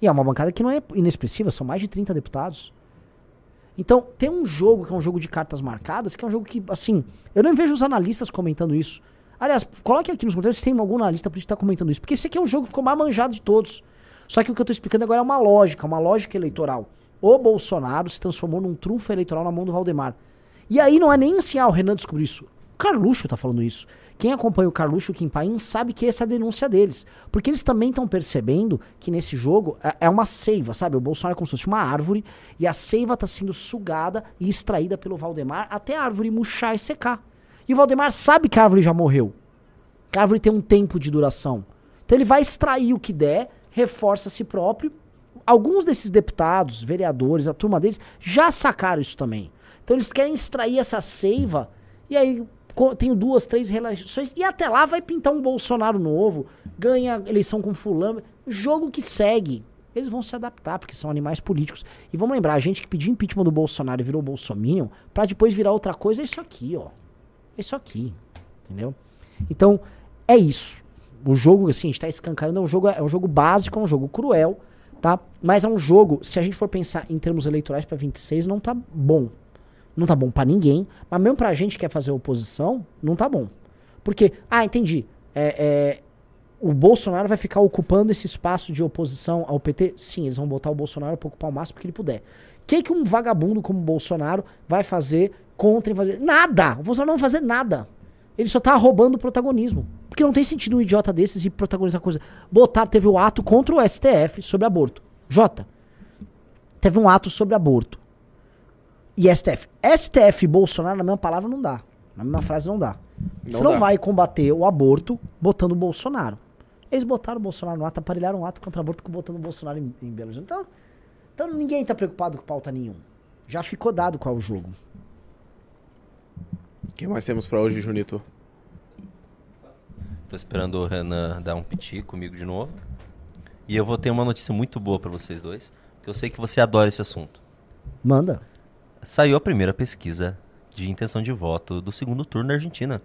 E é uma bancada que não é inexpressiva, são mais de 30 deputados. Então, tem um jogo que é um jogo de cartas marcadas, que é um jogo que, assim, eu não vejo os analistas comentando isso. Aliás, coloque aqui nos comentários se tem algum analista político que está comentando isso, porque esse aqui é um jogo que ficou mais manjado de todos. Só que o que eu estou explicando agora é uma lógica, uma lógica eleitoral. O Bolsonaro se transformou num trunfo eleitoral na mão do Valdemar. E aí não é nem assim, ah, o Renan descobriu isso. O Carluxo tá falando isso. Quem acompanha o Carluxo e o Kim Paim sabe que essa é a denúncia deles. Porque eles também estão percebendo que nesse jogo é, é uma seiva, sabe? O Bolsonaro é como se fosse uma árvore e a seiva está sendo sugada e extraída pelo Valdemar até a árvore murchar e secar. E o Valdemar sabe que a árvore já morreu. Que a árvore tem um tempo de duração. Então ele vai extrair o que der, reforça a si próprio. Alguns desses deputados, vereadores, a turma deles, já sacaram isso também. Então eles querem extrair essa seiva e aí tenho duas, três relações, e até lá vai pintar um Bolsonaro novo, ganha eleição com fulano, jogo que segue. Eles vão se adaptar, porque são animais políticos. E vamos lembrar, a gente que pediu impeachment do Bolsonaro e virou Bolsominion, pra depois virar outra coisa, é isso aqui, ó. Isso aqui, entendeu? Então, é isso. O jogo, assim, a gente tá escancarando, é um jogo, é um jogo básico, é um jogo cruel, tá? Mas é um jogo, se a gente for pensar em termos eleitorais para 26, não tá bom. Não tá bom para ninguém, mas mesmo pra gente que quer fazer oposição, não tá bom. Porque, ah, entendi. É, é, o Bolsonaro vai ficar ocupando esse espaço de oposição ao PT? Sim, eles vão botar o Bolsonaro para ocupar o máximo que ele puder. O que, que um vagabundo como o Bolsonaro vai fazer contra fazer? Nada! O Bolsonaro não vai fazer nada. Ele só tá roubando protagonismo. Porque não tem sentido um idiota desses ir protagonizar coisa. Botar, teve o um ato contra o STF sobre aborto. Jota, teve um ato sobre aborto e STF. STF e Bolsonaro, na mesma palavra, não dá. Na mesma frase, não dá. Não Você não dá. vai combater o aborto botando o Bolsonaro. Eles botaram o Bolsonaro no ato, aparelharam um ato contra o aborto botando o Bolsonaro em, em Belo Horizonte. Então, então ninguém tá preocupado com pauta nenhum. Já ficou dado qual é o jogo. O que mais temos para hoje, Junito? Tô esperando o Renan dar um piti comigo de novo. E eu vou ter uma notícia muito boa para vocês dois. Que eu sei que você adora esse assunto. Manda saiu a primeira pesquisa de intenção de voto do segundo turno na Argentina.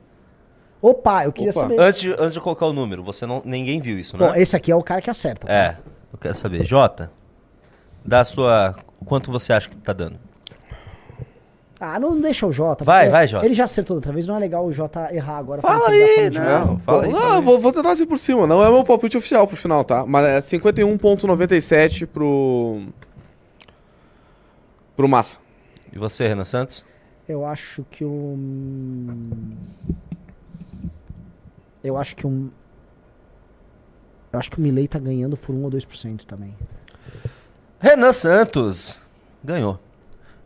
Opa, eu queria Opa. saber. Antes de, antes de colocar o número, você não, ninguém viu isso, né? Bom, esse aqui é o cara que acerta. Tá? É, eu quero saber. Jota, dá a sua. Quanto você acha que tá dando? Ah, não deixa o Jota. Vai, vai, Jota. Ele já acertou outra vez, não é legal o Jota errar agora. Fala aí, não, fala aí. Não, vou, vou tentar assim por cima. Não é meu palpite oficial pro final, tá? Mas é 51,97 pro. pro Massa. E você, Renan Santos? Eu acho que o. Eu acho que um. Eu acho que o Milley tá ganhando por 1 ou 2% também. Renan Santos ganhou.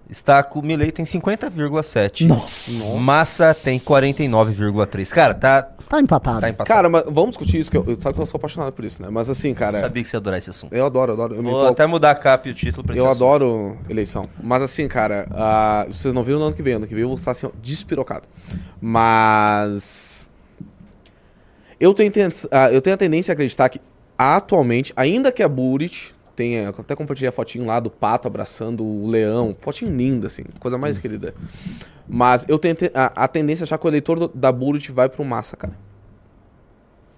Está com o Milley tem 50,7. Nossa. Massa tem 49,3. Cara, tá Tá empatado. Tá empatado. Cara, mas vamos discutir isso, que eu, sabe que eu sou apaixonado por isso, né? Mas assim, cara. Eu sabia que você ia adorar esse assunto. Eu adoro, eu adoro. Eu Vou até mudar a capa e o título pra Eu adoro eleição. Mas assim, cara, uh, vocês não viram no ano que vem, ano que vem eu vou estar assim, ó, despirocado. Mas. Eu tenho, uh, eu tenho a tendência a acreditar que atualmente, ainda que a Burit tem, eu até compartilhei a fotinho lá do pato abraçando o leão, fotinho linda, assim, coisa mais hum. querida. Mas eu tenho a, a, tendência a achar que o eleitor do, da Bullet vai pro Massa, cara.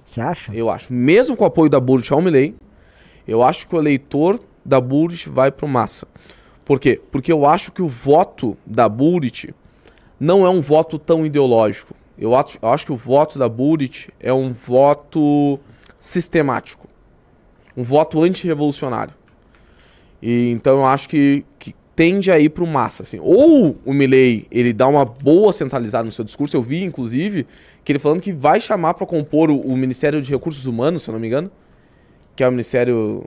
Você acha? Eu acho. Mesmo com o apoio da Bullet ao Milley, eu acho que o eleitor da Bullet vai pro Massa. Por quê? Porque eu acho que o voto da Bullet não é um voto tão ideológico. Eu acho, eu acho que o voto da Bullet é um voto sistemático. Um voto antirrevolucionário. E então eu acho que, que tende a ir para o massa, assim. Ou o Milley, ele dá uma boa centralizada no seu discurso, eu vi, inclusive, que ele falando que vai chamar para compor o, o, Ministério de Recursos Humanos, se eu não me engano, que é o Ministério,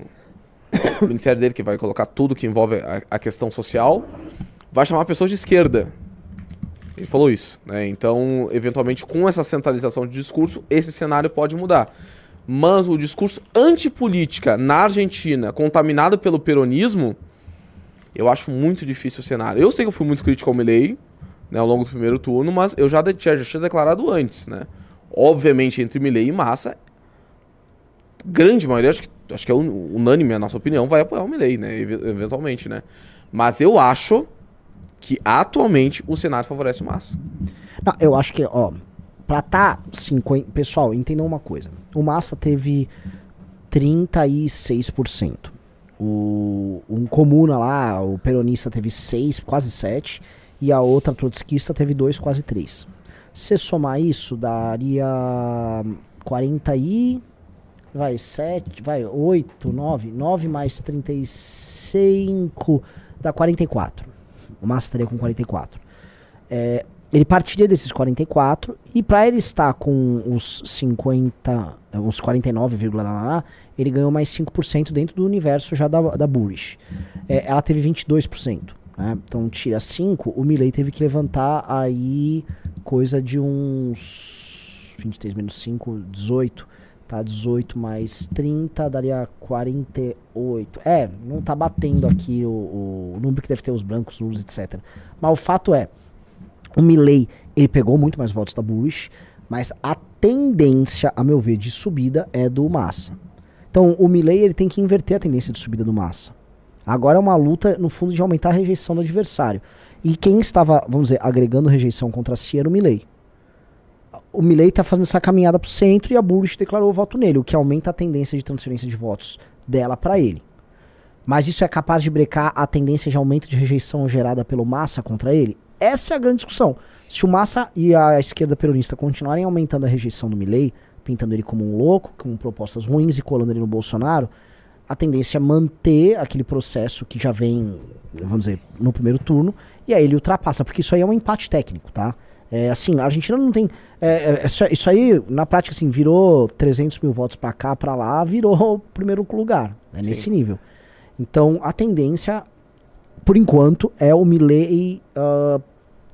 o ministério dele que vai colocar tudo que envolve a, a questão social, vai chamar pessoas de esquerda. Ele falou isso, né? Então, eventualmente, com essa centralização de discurso, esse cenário pode mudar. Mas o discurso antipolítica na Argentina, contaminado pelo peronismo, eu acho muito difícil o cenário. Eu sei que eu fui muito crítico ao Milley, né, ao longo do primeiro turno, mas eu já, já, já tinha declarado antes, né? Obviamente, entre Milley e Massa, grande maioria, acho que acho que é un- unânime a nossa opinião, vai apoiar o Milley, né? ev- Eventualmente, né? Mas eu acho que atualmente o cenário favorece o Massa. Não, eu acho que, ó, pra tá 50. Pessoal, entendam uma coisa. O Massa teve 36%. O, um comuna lá, o peronista teve 6, quase 7. E a outra trotskista teve 2, quase 3. Se somar isso, daria 40 e. Vai, 7, vai, 8, 9. 9 mais 35 dá 44. O Massa estaria com 44. É, ele partiria desses 44 e para ele estar com os 50, eh, uns 49, vírgula lá, lá, lá, ele ganhou mais 5% dentro do universo já da, da Bullish. É, ela teve 22%. Né? Então tira 5, o Milley teve que levantar aí coisa de uns 23 menos 5, 18. Tá, 18 mais 30 daria 48. É, não tá batendo aqui o, o número que deve ter os brancos, nulos, etc. Mas o fato é, o Milley, ele pegou muito mais votos da Bush, mas a tendência, a meu ver, de subida é do Massa. Então, o Milley, ele tem que inverter a tendência de subida do Massa. Agora é uma luta, no fundo, de aumentar a rejeição do adversário. E quem estava, vamos dizer, agregando rejeição contra si era o Milley. O Milley está fazendo essa caminhada para o centro e a Bush declarou o voto nele, o que aumenta a tendência de transferência de votos dela para ele. Mas isso é capaz de brecar a tendência de aumento de rejeição gerada pelo Massa contra ele? Essa é a grande discussão. Se o Massa e a esquerda peronista continuarem aumentando a rejeição do Milley, pintando ele como um louco, com propostas ruins e colando ele no Bolsonaro, a tendência é manter aquele processo que já vem, vamos dizer, no primeiro turno, e aí ele ultrapassa, porque isso aí é um empate técnico, tá? É, assim, a Argentina não tem. é, é, isso, isso aí, na prática, assim, virou 300 mil votos pra cá, pra lá, virou o primeiro lugar. É nesse nível. Então, a tendência, por enquanto, é o Milley ah,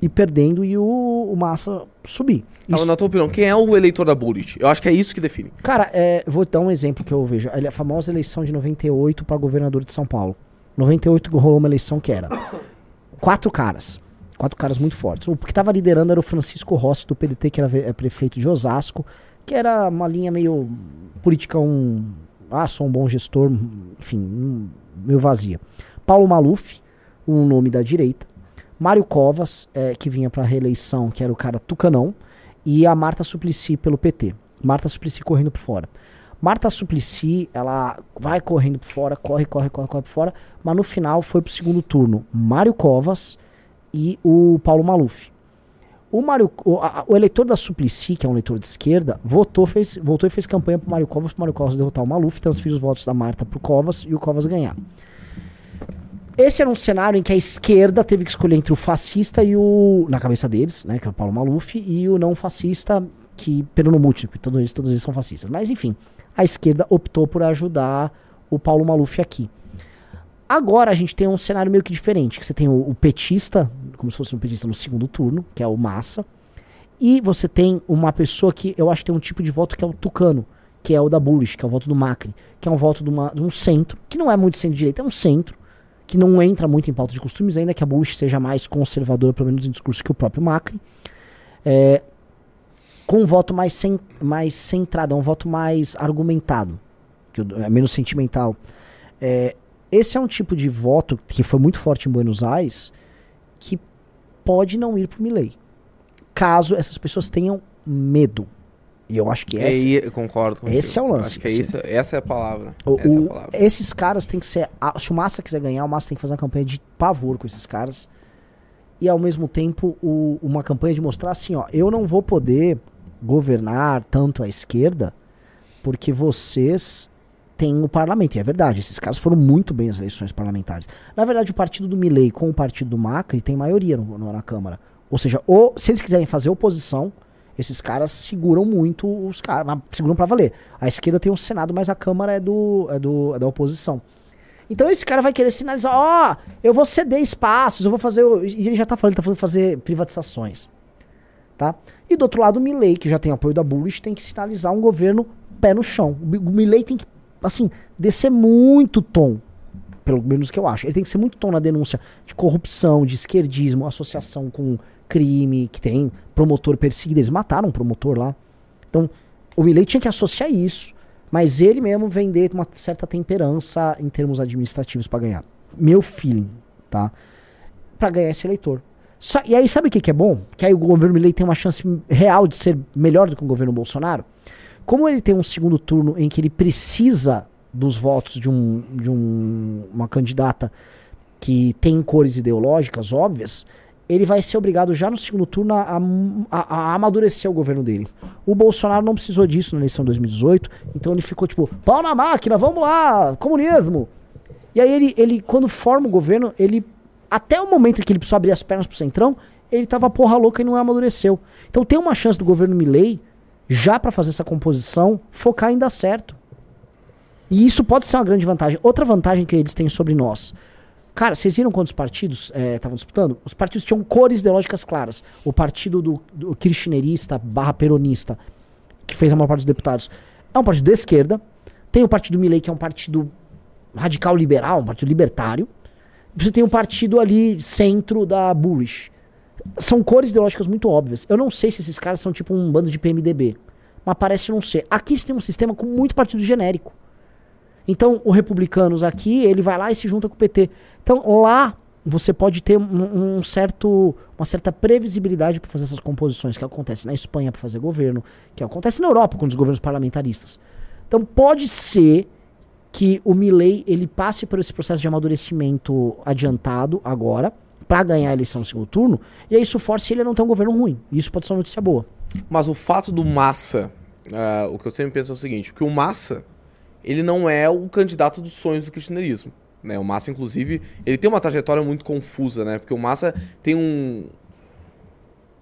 ir perdendo e o, o Massa subir. Então, Isso- na tua opinião, quem é o eleitor da Bullish? Eu acho que é isso que define. Cara, é, vou dar um exemplo que eu vejo. A famosa eleição de 98 para governador de São Paulo. 98 rolou uma eleição que era quatro caras. Quatro caras muito fortes. O que estava liderando era o Francisco Rossi, do PDT, que era é, prefeito de Osasco, que era uma linha meio política, um. Ah, sou um bom gestor, enfim, um- meio vazia. Paulo Maluf, um nome da direita. Mário Covas, é, que vinha para reeleição, que era o cara Tucanão. E a Marta Suplicy pelo PT. Marta Suplicy correndo por fora. Marta Suplicy, ela vai correndo por fora, corre, corre, corre, corre por fora, mas no final foi pro segundo turno Mário Covas e o Paulo Maluf. O, Mário, o, a- o eleitor da Suplicy, que é um eleitor de esquerda, votou, fez, voltou e fez campanha pro Mário Covas, pro Mário Covas derrotar o Maluf, transferiu os votos da Marta pro Covas e o Covas ganhar. Esse era um cenário em que a esquerda teve que escolher entre o fascista e o. Na cabeça deles, né? Que é o Paulo Maluf, e o não fascista, que. Pelo no múltiplo, todos eles, todos eles são fascistas. Mas enfim, a esquerda optou por ajudar o Paulo Maluf aqui. Agora a gente tem um cenário meio que diferente, que você tem o, o petista, como se fosse um petista no segundo turno, que é o Massa, e você tem uma pessoa que eu acho que tem um tipo de voto que é o Tucano, que é o da Bullish, que é o voto do Macri, que é um voto de, uma- de um centro, que não é muito centro-direita, é um centro, que não entra muito em pauta de costumes, ainda que a Bullish seja mais conservadora, pelo menos em discurso, que o próprio Macri. É, com um voto mais, cen- mais centrado, um voto mais argumentado, que é menos sentimental. É, esse é um tipo de voto que foi muito forte em Buenos Aires, que pode não ir para o Milley, caso essas pessoas tenham medo. E eu acho que É, essa, aí, concordo contigo. esse é o lance, Acho que é assim. isso, essa é a palavra. o- essa é a palavra. esses caras têm que ser. se o Massa quiser ganhar, o Massa tem que fazer uma campanha de pavor com esses caras. E ao mesmo tempo, o- uma campanha de mostrar assim, ó, eu não vou poder governar tanto a esquerda, porque vocês têm o parlamento. E é verdade, esses caras foram muito bem nas eleições parlamentares. Na verdade, o partido do Milley com o partido do Macri tem maioria no- no- na Câmara. Ou seja, ou, se eles quiserem fazer oposição, esses caras seguram muito os caras, seguram pra valer. A esquerda tem o Senado, mas a Câmara é, do, é, do, é da oposição. Então esse cara vai querer sinalizar, ó, eu vou ceder espaços, eu vou fazer. o-" E ele já tá falando, tá falando fazer privatizações. Tá? E do outro lado, o Milley, que já tem apoio da Bullish, tem que sinalizar um governo pé no chão. O Milley tem que, assim, descer muito tom. Pelo menos que eu acho. Ele tem que ser muito tom na denúncia de corrupção, de esquerdismo, associação com crime, que tem promotor perseguido. Eles mataram um promotor lá. Então, o Milley tinha que associar isso Mas ele mesmo vender uma certa temperança em termos administrativos pra ganhar. Meu feeling, tá? Pra ganhar esse eleitor. Só- e aí, sabe o que, que é bom? Que aí o governo Milley tem uma chance real de ser melhor do que o governo Bolsonaro. Como ele tem um segundo turno em que ele precisa dos votos de, um, de um- uma candidata que tem cores ideológicas óbvias, ele vai ser obrigado já no segundo turno a, a- a amadurecer o governo dele. O Bolsonaro não precisou disso na eleição de 2018, então ele ficou tipo, pau na máquina, vamos lá, comunismo. E aí ele, ele quando forma o governo, ele até o momento que ele precisou abrir as pernas pro Centrão, ele tava porra louca e não amadureceu. Então tem uma chance do governo Milley, já pra fazer essa composição, focar em dar certo. E isso pode ser uma grande vantagem. Outra vantagem que eles têm sobre nós. Cara, vocês viram quantos partidos estavam disputando? Os partidos tinham cores ideológicas claras. O partido do, do kirchnerista barra peronista, que fez a maior parte dos deputados, é um partido de esquerda. Tem o partido Milley, que é um partido radical liberal, um partido libertário. Você tem um partido ali centro da Bullish. São cores ideológicas muito óbvias. Eu não sei se esses caras são tipo um bando de PMDB. Mas parece não ser. Aqui você tem um sistema com muito partido genérico. Então, o Republicanos aqui, ele vai lá e se junta com o PT. Então, lá você pode ter um, um certo, uma certa previsibilidade para fazer essas composições, que acontece na Espanha para fazer governo, que acontece na Europa com os governos parlamentaristas. Então, pode ser que o Milley ele passe por esse processo de amadurecimento adiantado agora para ganhar a eleição no segundo turno, e aí isso force ele a não ter um governo ruim. Isso pode ser uma notícia boa. Mas o fato do Massa, ah, o que eu sempre penso é o seguinte, que o Massa, ele não é o candidato dos sonhos do kirchnerismo. Né? O Massa, inclusive, ele tem uma trajetória muito confusa, né? Porque o Massa tem um,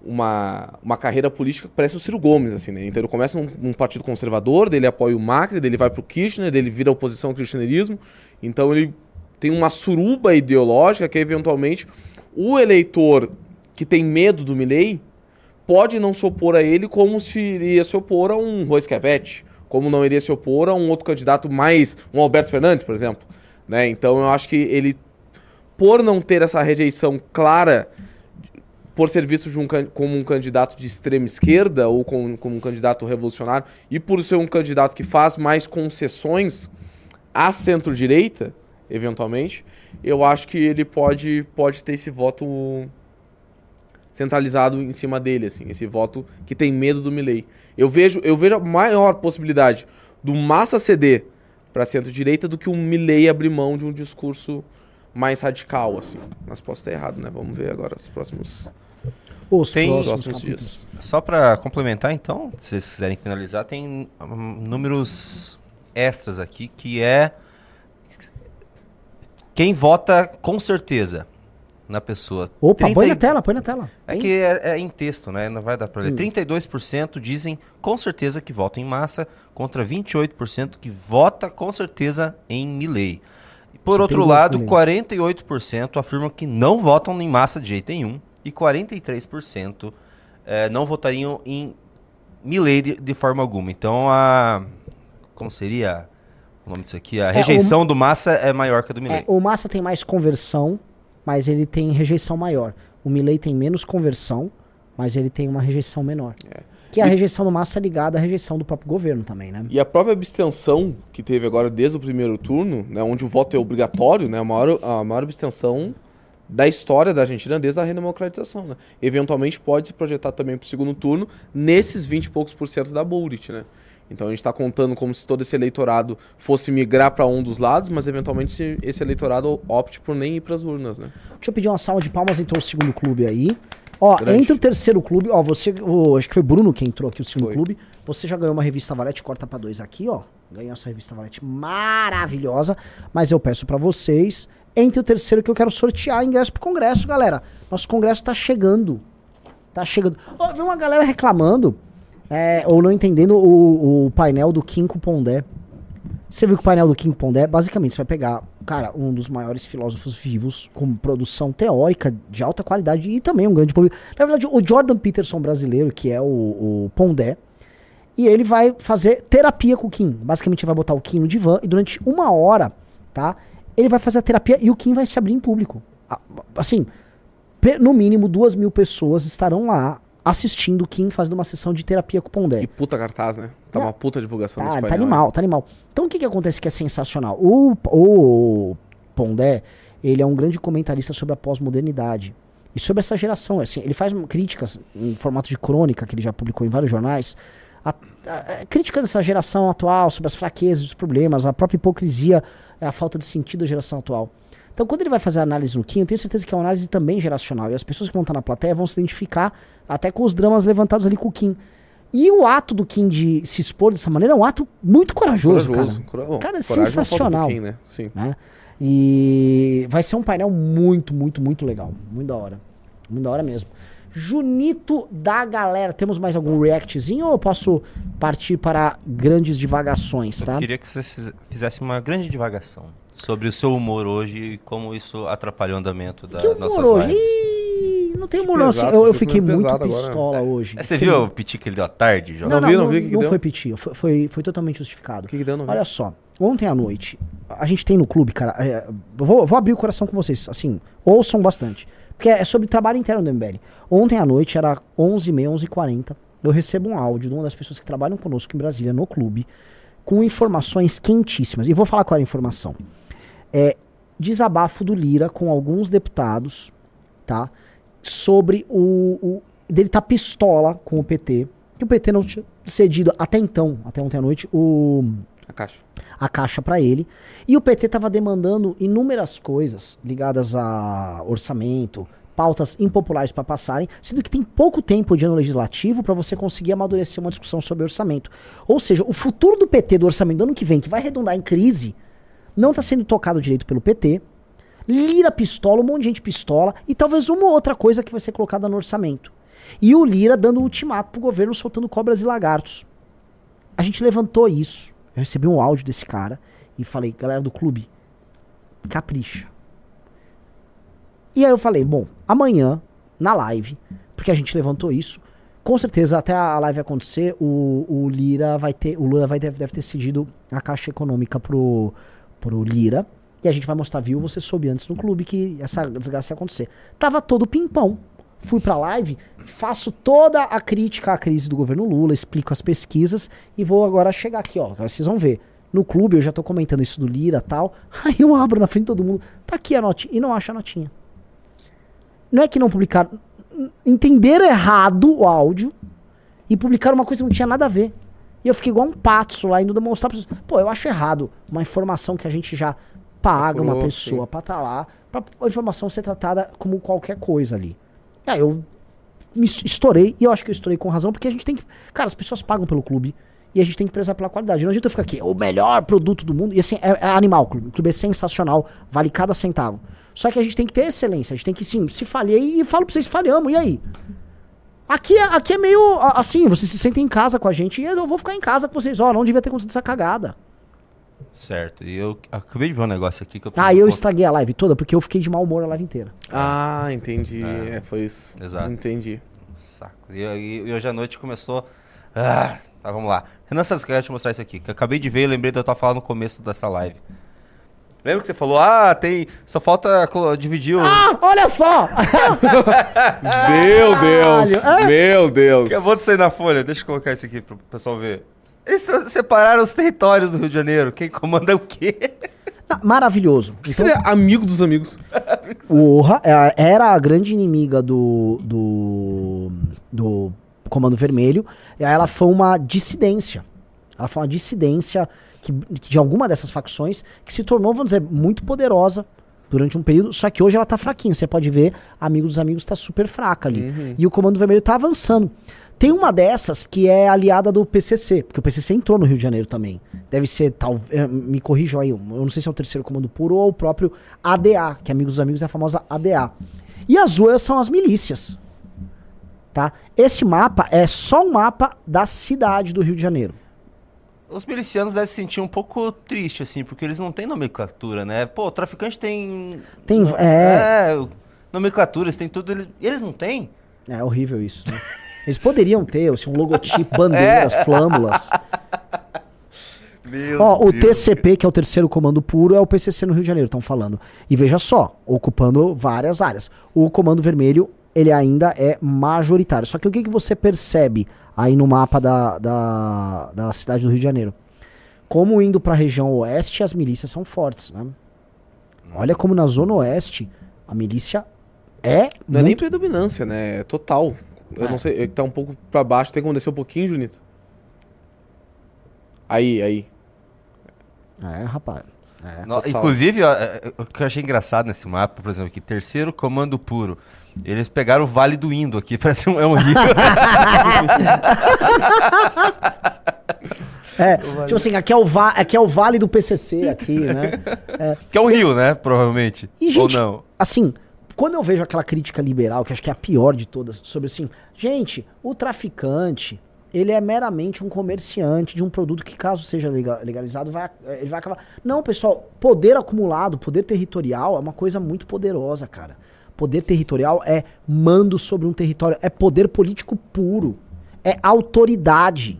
uma, uma carreira política que parece o Ciro Gomes, assim, né? Então ele começa num, partido conservador, dele apoia o Macri, dele vai pro Kirchner, dele vira oposição ao kirchnerismo. Então ele tem uma suruba ideológica que, eventualmente, o eleitor que tem medo do Milley pode não se opor a ele como se iria se opor a um Roisquevete, como não iria se opor a um outro candidato mais, um Alberto Fernandes, por exemplo. Né? Então eu acho que ele, por não ter essa rejeição clara, por ser visto um como um candidato de extrema esquerda ou com- como um candidato revolucionário, e por ser um candidato que faz mais concessões à centro-direita, eventualmente, eu acho que ele pode, pode ter esse voto centralizado em cima dele, assim, esse voto que tem medo do Milley. Eu vejo, eu vejo a maior possibilidade do Massa ceder para centro-direita do que o Milley abrir mão de um discurso mais radical, assim. Mas posso estar errado, né? Vamos ver agora os próximos, Os Tem- os próximos próximos dias. Só para complementar, então, se vocês quiserem finalizar, tem hum, números extras aqui, que é quem vota com certeza na pessoa. Opa, 30 põe na tela, põe na tela. É que é, é em texto, né? Não vai dar para ler. Hum. 32% dizem com certeza que votam em massa, contra 28% que vota com certeza em Milley. Por é outro lado, também. 48% afirmam que não votam em massa de jeito nenhum e 43% eh, não votariam em Milley de, de forma alguma. Então, a como seria o nome disso aqui? A É, rejeição do massa é maior que a do Milley. É, o Massa tem mais conversão, mas ele tem rejeição maior. O Milley tem menos conversão, mas ele tem uma rejeição menor. É. Que a E- rejeição do Massa é ligada à rejeição do próprio governo também, né? E a própria abstenção que teve agora desde o primeiro turno, né, onde o voto é obrigatório, né, a, maior, a maior abstenção da história da Argentina desde a redemocratização. Né? Eventualmente pode se projetar também para o segundo turno nesses 20 e poucos por cento da Bullet. Né? Então a gente está contando como se todo esse eleitorado fosse migrar para um dos lados, mas eventualmente se esse eleitorado opte por nem ir para as urnas. Né? Deixa eu pedir uma salva de palmas, entrou o segundo clube aí. Ó, Grande. entre o terceiro clube, ó, você, o, acho que foi Bruno que entrou aqui, o segundo Foi. clube. Você já ganhou uma revista Valete, corta pra dois aqui, ó. Ganhou essa revista Valete maravilhosa. Mas eu peço pra vocês, entre o terceiro que eu quero sortear ingresso pro congresso, galera. Nosso congresso tá chegando. Tá chegando. Ó, vi uma galera reclamando, é, ou não entendendo o, o painel do Quinco Pondé. Você viu que o painel do King Pondé, basicamente, você vai pegar, cara, um dos maiores filósofos vivos, com produção teórica de alta qualidade e também um grande público. Na verdade, o Jordan Peterson brasileiro, que é o, o Pondé, e ele vai fazer terapia com o Kim. Basicamente, vai botar o Kim no divã e durante uma hora, tá? Ele vai fazer a terapia e o Kim vai se abrir em público. Assim, no mínimo duas mil pessoas estarão lá assistindo o Kim fazendo uma sessão de terapia com o Pondé. E puta cartaz, né? Tá Não. uma puta divulgação Tá, tá animal, tá animal. Então o que, que acontece que é sensacional? O, o Pondé, ele é um grande comentarista sobre a pós-modernidade. E sobre essa geração, assim, ele faz críticas em formato de crônica, que ele já publicou em vários jornais, a, a- a- crítica dessa geração atual, sobre as fraquezas, os problemas, a própria hipocrisia, a falta de sentido da geração atual. Então, quando ele vai fazer a análise no Kim, eu tenho certeza que é uma análise também geracional. E as pessoas que vão estar na plateia vão se identificar até com os dramas levantados ali com o Kim. E o ato do Kim de se expor dessa maneira é um ato muito corajoso, Corajoso. cara. Cora- Cara, é falta sensacional. pouquinho, né? Sim. né? E vai ser um painel muito, muito, muito legal. Muito da hora. Muito da hora mesmo. Junito da galera. Temos mais algum reactzinho ou eu posso partir para grandes divagações, tá? Eu queria que você fiz- fizesse uma grande divagação sobre o seu humor hoje e como isso atrapalhou o andamento das Que nossas hoje? lives. Ih, não tem Que humor não. assim, pesado, eu, eu fiquei muito agora. pistola hoje. É, você Fiquei viu o piti que ele deu à tarde? Não, Não não, vi, não, não vi, o que que não deu? foi piti. Foi, foi, foi totalmente justificado. O que, que deu? Não vi. Olha só, ontem à noite, a gente tem no clube, cara. é, vou, vou abrir o coração com vocês, assim, ouçam bastante. Porque é sobre trabalho interno do MBL. Ontem à noite, era 11h30, 11h40. Eu recebo um áudio de uma das pessoas que trabalham conosco em Brasília, no clube, com informações quentíssimas. E vou falar qual era a informação. É desabafo do Lira com alguns deputados, tá? Sobre o. o dele tá pistola com o PT. Que o PT não tinha cedido até então, até ontem à noite, o A caixa. a caixa para ele. E o PT estava demandando inúmeras coisas ligadas a orçamento, pautas impopulares para passarem, sendo que tem pouco tempo de ano legislativo para você conseguir amadurecer uma discussão sobre orçamento. Ou seja, o futuro do PT do orçamento do ano que vem, que vai redundar em crise, não está sendo tocado direito pelo PT. Lira pistola, um monte de gente pistola e talvez uma ou outra coisa que vai ser colocada no orçamento. E o Lira dando ultimato pro governo soltando cobras e lagartos. A gente levantou isso. Eu recebi um áudio desse cara e falei, galera do clube, capricha. E aí eu falei, bom, amanhã, na live, porque a gente levantou isso, com certeza até a live acontecer, o, o Lira vai ter, o Lula vai, deve ter cedido a caixa econômica pro, pro Lira. E a gente vai mostrar, viu? Você soube antes no clube que essa desgraça ia acontecer. Tava todo pimpão. Fui pra live, faço toda a crítica à crise do governo Lula, explico as pesquisas e vou agora chegar aqui, ó. Vocês vão ver. No clube eu já tô comentando isso do Lira tal. Aí eu abro na frente de todo mundo. Tá aqui a notinha. E não acha a notinha. Não é que não publicaram. Entenderam errado o áudio e publicaram uma coisa que não tinha nada a ver. E eu fiquei igual um patso lá indo demonstrar pra pessoas. Pô, eu acho errado uma informação que a gente já paga uma Procurou, pessoa sim. pra estar lá, pra a informação ser tratada como qualquer coisa ali. Aí eu me es- estourei, e eu acho que eu estourei com razão, porque a gente tem que. Cara, as pessoas pagam pelo clube. E a gente tem que prezar pela qualidade. Não adianta eu ficar aqui, o melhor produto do mundo. E assim, é, é animal o clube. O clube é sensacional, vale cada centavo. Só que a gente tem que ter excelência. A gente tem que, sim, se falhei e falo pra vocês, falhamos. E aí? Aqui é, aqui é meio assim, vocês se sentem em casa com a gente e eu vou ficar em casa com vocês. Ó, não devia ter acontecido essa cagada. Certo. E eu acabei de ver um negócio aqui que eu Ah, eu contar. estraguei a live toda porque eu fiquei de mau humor a live inteira. Ah, entendi. É. É, foi isso. Exato. Entendi. Saco. E, e- e hoje à noite começou. Ah, tá, vamos lá. Renan Santos, quero te mostrar isso aqui. Que eu acabei de ver e lembrei da tua fala no começo dessa live. Lembra que você falou, ah, tem. Só falta dividir o. Ah, olha só! Meu Deus! é? Meu Deus! Acabou de sair na folha, deixa eu colocar isso aqui pro pessoal ver. Eles se- separaram os territórios do Rio de Janeiro. Quem comanda o quê? Ah, Maravilhoso. O que seria amigo dos amigos? O Orra é, era a grande inimiga do, do, do Comando Vermelho. E aí ela foi uma dissidência. Ela foi uma dissidência que, de alguma dessas facções que se tornou, vamos dizer, muito poderosa durante um período. Só que hoje ela tá fraquinha. Você pode ver, Amigo dos Amigos tá super fraca ali. E o Comando Vermelho tá avançando. Tem uma dessas que é aliada do PCC, porque o PCC entrou no Rio de Janeiro também. Deve ser, tal, eh, me corrijam aí, eu não sei se é o terceiro comando puro ou o próprio ADA, que Amigos dos Amigos é a famosa ADA. E as outras são as milícias. Tá? Esse mapa é só um mapa da cidade do Rio de Janeiro. Os milicianos devem se sentir um pouco triste, assim, porque eles não têm nomenclatura, né? Pô, o traficante tem. Tem- é. é, nomenclatura, eles têm tudo. ele- Eles não têm? É horrível isso. né? Eles poderiam ter assim, um logotipo, bandeiras, flâmulas. Meu Ó, o TCP, que é o terceiro comando puro, é o PCC no Rio de Janeiro, estão falando. E veja só, ocupando várias áreas. O comando vermelho ele ainda é majoritário. Só que o que, que você percebe aí no mapa da, da, da cidade do Rio de Janeiro? Como indo para a região oeste, as milícias são fortes, né? Olha como na zona oeste a milícia é Não é nem muito... predominância, né? É total. Eu É. não sei, que tá um pouco pra baixo, tem como descer um pouquinho, Junito? Aí, aí. É, rapaz. É. No-. Inclusive, ó, é, é, o que eu achei engraçado nesse mapa, por exemplo, aqui, terceiro comando puro. Eles pegaram o Vale do Indo aqui, parece um, é um rio. É, tipo assim, aqui é, o va aqui é o vale do PCC aqui, né? que é um rio, né? Provavelmente. E, gente, Ou não. assim, quando eu vejo aquela crítica liberal, que acho que é a pior de todas, sobre assim, gente, o traficante, ele é meramente um comerciante de um produto que, caso seja lega- legalizado, vai, eh, ele vai acabar. Não, pessoal, poder acumulado, poder territorial é uma coisa muito poderosa, cara. Poder territorial é mando sobre um território, é poder político puro, é autoridade.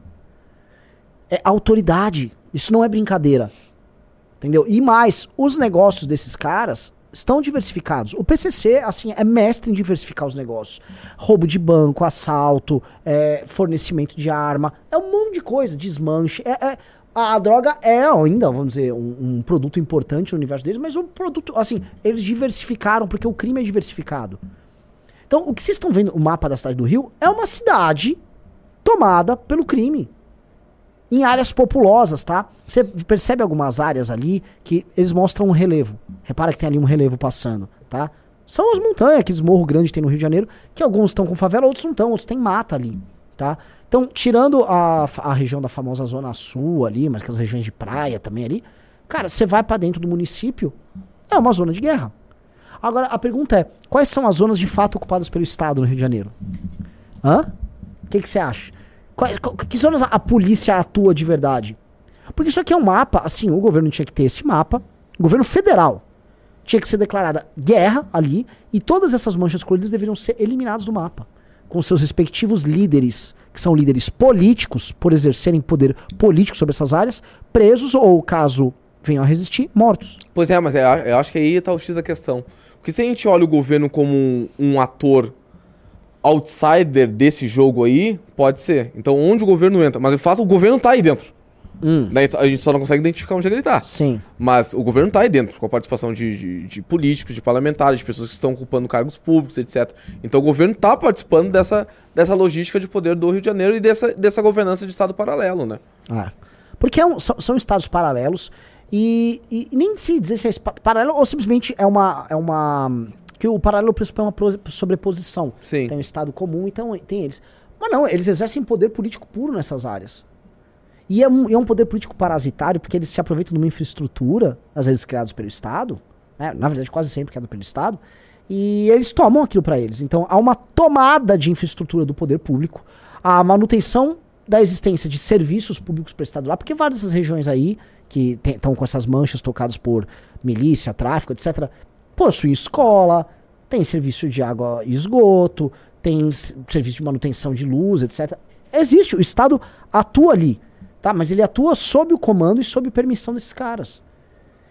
É autoridade. Isso não é brincadeira. Entendeu? E mais, os negócios desses caras estão diversificados. O PCC, assim, é mestre em diversificar os negócios. Roubo de banco, assalto, é, fornecimento de arma, é um monte de coisa, desmanche. É, é- a, a droga é ainda, vamos dizer, um, um produto importante no universo deles, mas um produto, assim, eles diversificaram porque o crime é diversificado. Então, o que vocês estão vendo, o mapa da cidade do Rio, é uma cidade tomada pelo crime em áreas populosas, tá? Você percebe algumas áreas ali que eles mostram um relevo. Repara que tem ali um relevo passando, tá? São as montanhas, aqueles morros grandes que tem no Rio de Janeiro, que alguns estão com favela, outros não estão, outros tem mata ali, tá? Então, tirando a, a região da famosa Zona Sul ali, mas aquelas regiões de praia também ali, cara, você vai pra dentro do município, é uma zona de guerra. Agora, a pergunta é, quais são as zonas de fato ocupadas pelo Estado no Rio de Janeiro? Hã? O que que você acha? Quais, qual- que zonas a, a polícia atua de verdade? Porque isso aqui é um mapa, assim, o governo tinha que ter esse mapa, o governo federal tinha que ser declarada guerra ali, e todas essas manchas coloridas deveriam ser eliminadas do mapa, com seus respectivos líderes, que são líderes políticos, por exercerem poder político sobre essas áreas, presos ou, caso venham a resistir, mortos. Pois é, mas é, eu acho que aí tá o X da questão. Porque se a gente olha o governo como um, um ator outsider desse jogo aí, pode ser. Então, onde o governo entra? Mas de fato, o governo tá aí dentro. Daí a gente só não consegue identificar onde é ele tá. Sim. Mas o governo tá aí dentro, com a participação de, de- de políticos, de parlamentares, de pessoas que estão ocupando cargos públicos, etc. Então o governo tá participando dessa, dessa logística de poder do Rio de Janeiro e dessa, dessa governança de Estado paralelo, né? É. Porque é um- são, são estados paralelos e, e nem se dizer se é paralelo ou simplesmente é uma. É uma que o paralelo pressupõe uma pro- sobreposição. Sim. Tem um estado comum, então tem eles. Mas não, eles exercem poder político puro nessas áreas. E é um, é um poder político parasitário porque eles se aproveitam de uma infraestrutura, às vezes criados pelo Estado, né? na verdade quase sempre criado pelo Estado, e eles tomam aquilo para eles. Então há uma tomada de infraestrutura do poder público, a manutenção da existência de serviços públicos prestados lá, porque várias dessas regiões aí, que estão com essas manchas tocadas por milícia, tráfico, etc., possuem escola, tem serviço de água e esgoto, tem serviço de manutenção de luz, etc. Existe, o Estado atua ali, tá? Mas ele atua sob o comando e sob permissão desses caras.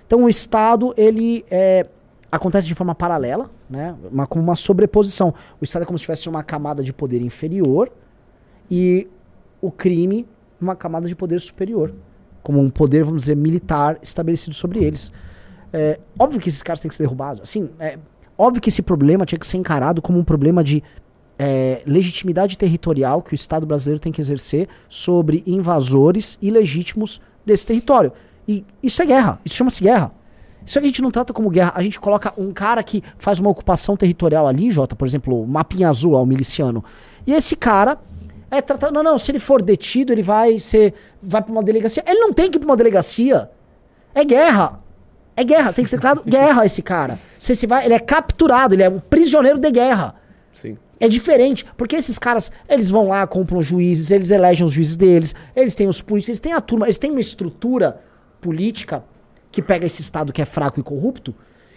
Então o Estado, ele é, acontece de forma paralela, né? Uma, como uma sobreposição. O Estado é como se tivesse uma camada de poder inferior e o crime uma camada de poder superior. Como um poder, vamos dizer, militar estabelecido sobre eles. É, óbvio que esses caras têm que ser derrubados. Assim, é, óbvio que esse problema tinha que ser encarado como um problema de é, legitimidade territorial que o Estado brasileiro tem que exercer sobre invasores ilegítimos desse território. E isso é guerra. Isso chama-se guerra. Isso a gente não trata como guerra. A gente coloca um cara que faz uma ocupação territorial ali, Jota, por exemplo, o mapinha azul, ó, o miliciano. E esse cara é tratado. Não, não, se ele for detido, ele vai ser. vai pra uma delegacia. Ele não tem que ir pra uma delegacia. É guerra. É guerra. Tem que ser declarado guerra esse cara. Se esse vai, ele é capturado, ele é um prisioneiro de guerra. Sim. É diferente, porque esses caras, eles vão lá, compram juízes, eles elegem os juízes deles, eles têm os políticos, eles têm a turma, eles têm uma estrutura política que pega esse Estado que é fraco e corrupto,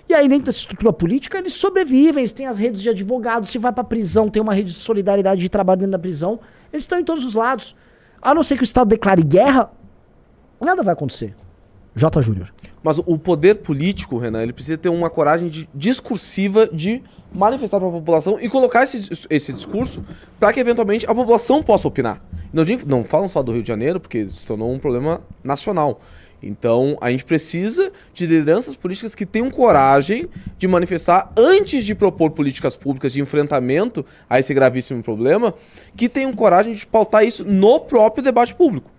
e aí dentro dessa estrutura política eles sobrevivem, eles têm as redes de advogados, se vai pra prisão, tem uma rede de solidariedade de trabalho dentro da prisão, eles estão em todos os lados. A não ser que o Estado declare guerra, nada vai acontecer. J. Júnior. Mas o poder político, Renan, ele precisa ter uma coragem de- discursiva de manifestar para a população e colocar esse, esse discurso para que eventualmente a população possa opinar. Não, não falam só do Rio de Janeiro, porque se tornou um problema nacional. Então a gente precisa de lideranças políticas que tenham coragem de manifestar antes de propor políticas públicas de enfrentamento a esse gravíssimo problema, que tenham coragem de pautar isso no próprio debate público.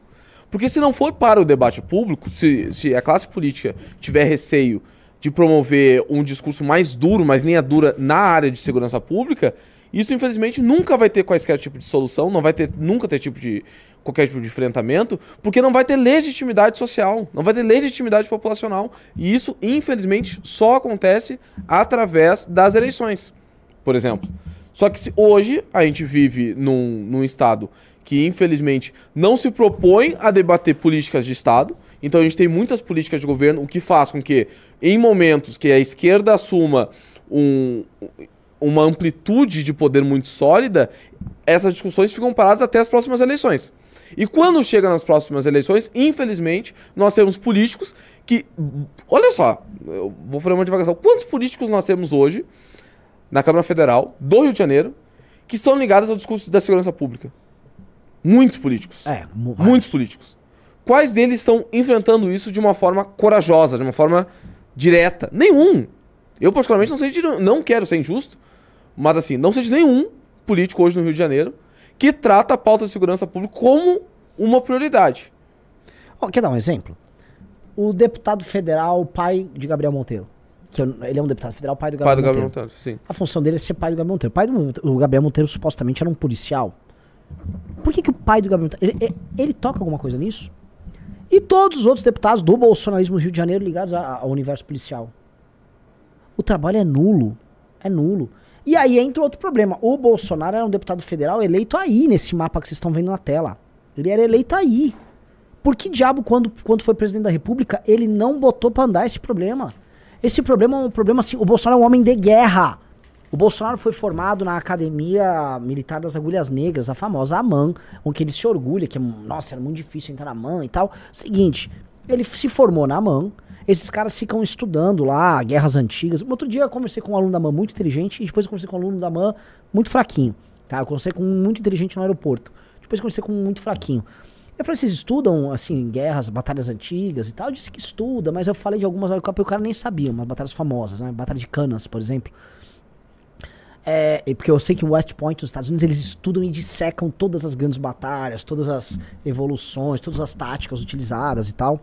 Porque se não for para o debate público, se, se a classe política tiver receio de promover um discurso mais duro, mais linha dura na área de segurança pública, isso infelizmente nunca vai ter quaisquer tipo de solução, não vai ter nunca ter tipo de qualquer tipo de enfrentamento, porque não vai ter legitimidade social, não vai ter legitimidade populacional, e isso infelizmente só acontece através das eleições, por exemplo. Só que se hoje a gente vive num, num estado que infelizmente não se propõe a debater políticas de Estado. Então a gente tem muitas políticas de governo, o que faz com que, em momentos que a esquerda assuma um- uma amplitude de poder muito sólida, essas discussões ficam paradas até as próximas eleições. E quando chega nas próximas eleições, infelizmente, nós temos políticos que. Olha só, eu vou fazer uma divagação. Quantos políticos nós temos hoje na Câmara Federal do Rio de Janeiro que são ligados ao discurso da segurança pública? Muitos políticos. É, mu- Muitos políticos. Quais deles estão enfrentando isso de uma forma corajosa, de uma forma direta? Nenhum. Eu, particularmente, não sei de, não quero ser injusto, mas assim, não sei de nenhum político hoje no Rio de Janeiro que trata a pauta de segurança pública como uma prioridade. Ó, quer dar um exemplo? O deputado federal, pai de Gabriel Monteiro. Que eu- ele é um deputado federal, pai do Pai Gabriel do Gabriel Monteiro. Monteiro, sim. A função dele é ser pai do Gabriel Monteiro. O pai do o Gabriel Monteiro supostamente era um policial. Por que, que o pai do Gabriel Monteiro. Ele, ele- ele toca alguma coisa nisso? E todos os outros deputados do bolsonarismo do Rio de Janeiro ligados ao universo policial. O trabalho é nulo. É nulo. E aí entra outro problema. O Bolsonaro era um deputado federal eleito aí, nesse mapa que vocês estão vendo na tela. Ele era eleito aí. Por que diabo, quando, quando foi presidente da República, ele não botou pra andar esse problema? Esse problema é um problema assim. O Bolsonaro é um homem de guerra. O Bolsonaro foi formado na Academia Militar das Agulhas Negras, a famosa AMAN, com que ele se orgulha, que, nossa, era muito difícil entrar na AMAN e tal. Seguinte, ele se formou na AMAN, esses caras ficam estudando lá guerras antigas. Outro dia eu conversei com um aluno da AMAN muito inteligente, e depois eu conversei com um aluno da AMAN muito fraquinho. Tá? Eu conversei com um muito inteligente no aeroporto. Depois eu conversei com um muito fraquinho. Eu falei, vocês estudam, assim, guerras, batalhas antigas e tal? Eu disse que estuda, mas eu falei de algumas e o cara nem sabia, umas batalhas famosas, né? Batalha de Canas, por exemplo. É, porque eu sei que em West Point, nos Estados Unidos, eles estudam e dissecam todas as grandes batalhas, todas as evoluções, todas as táticas utilizadas e tal.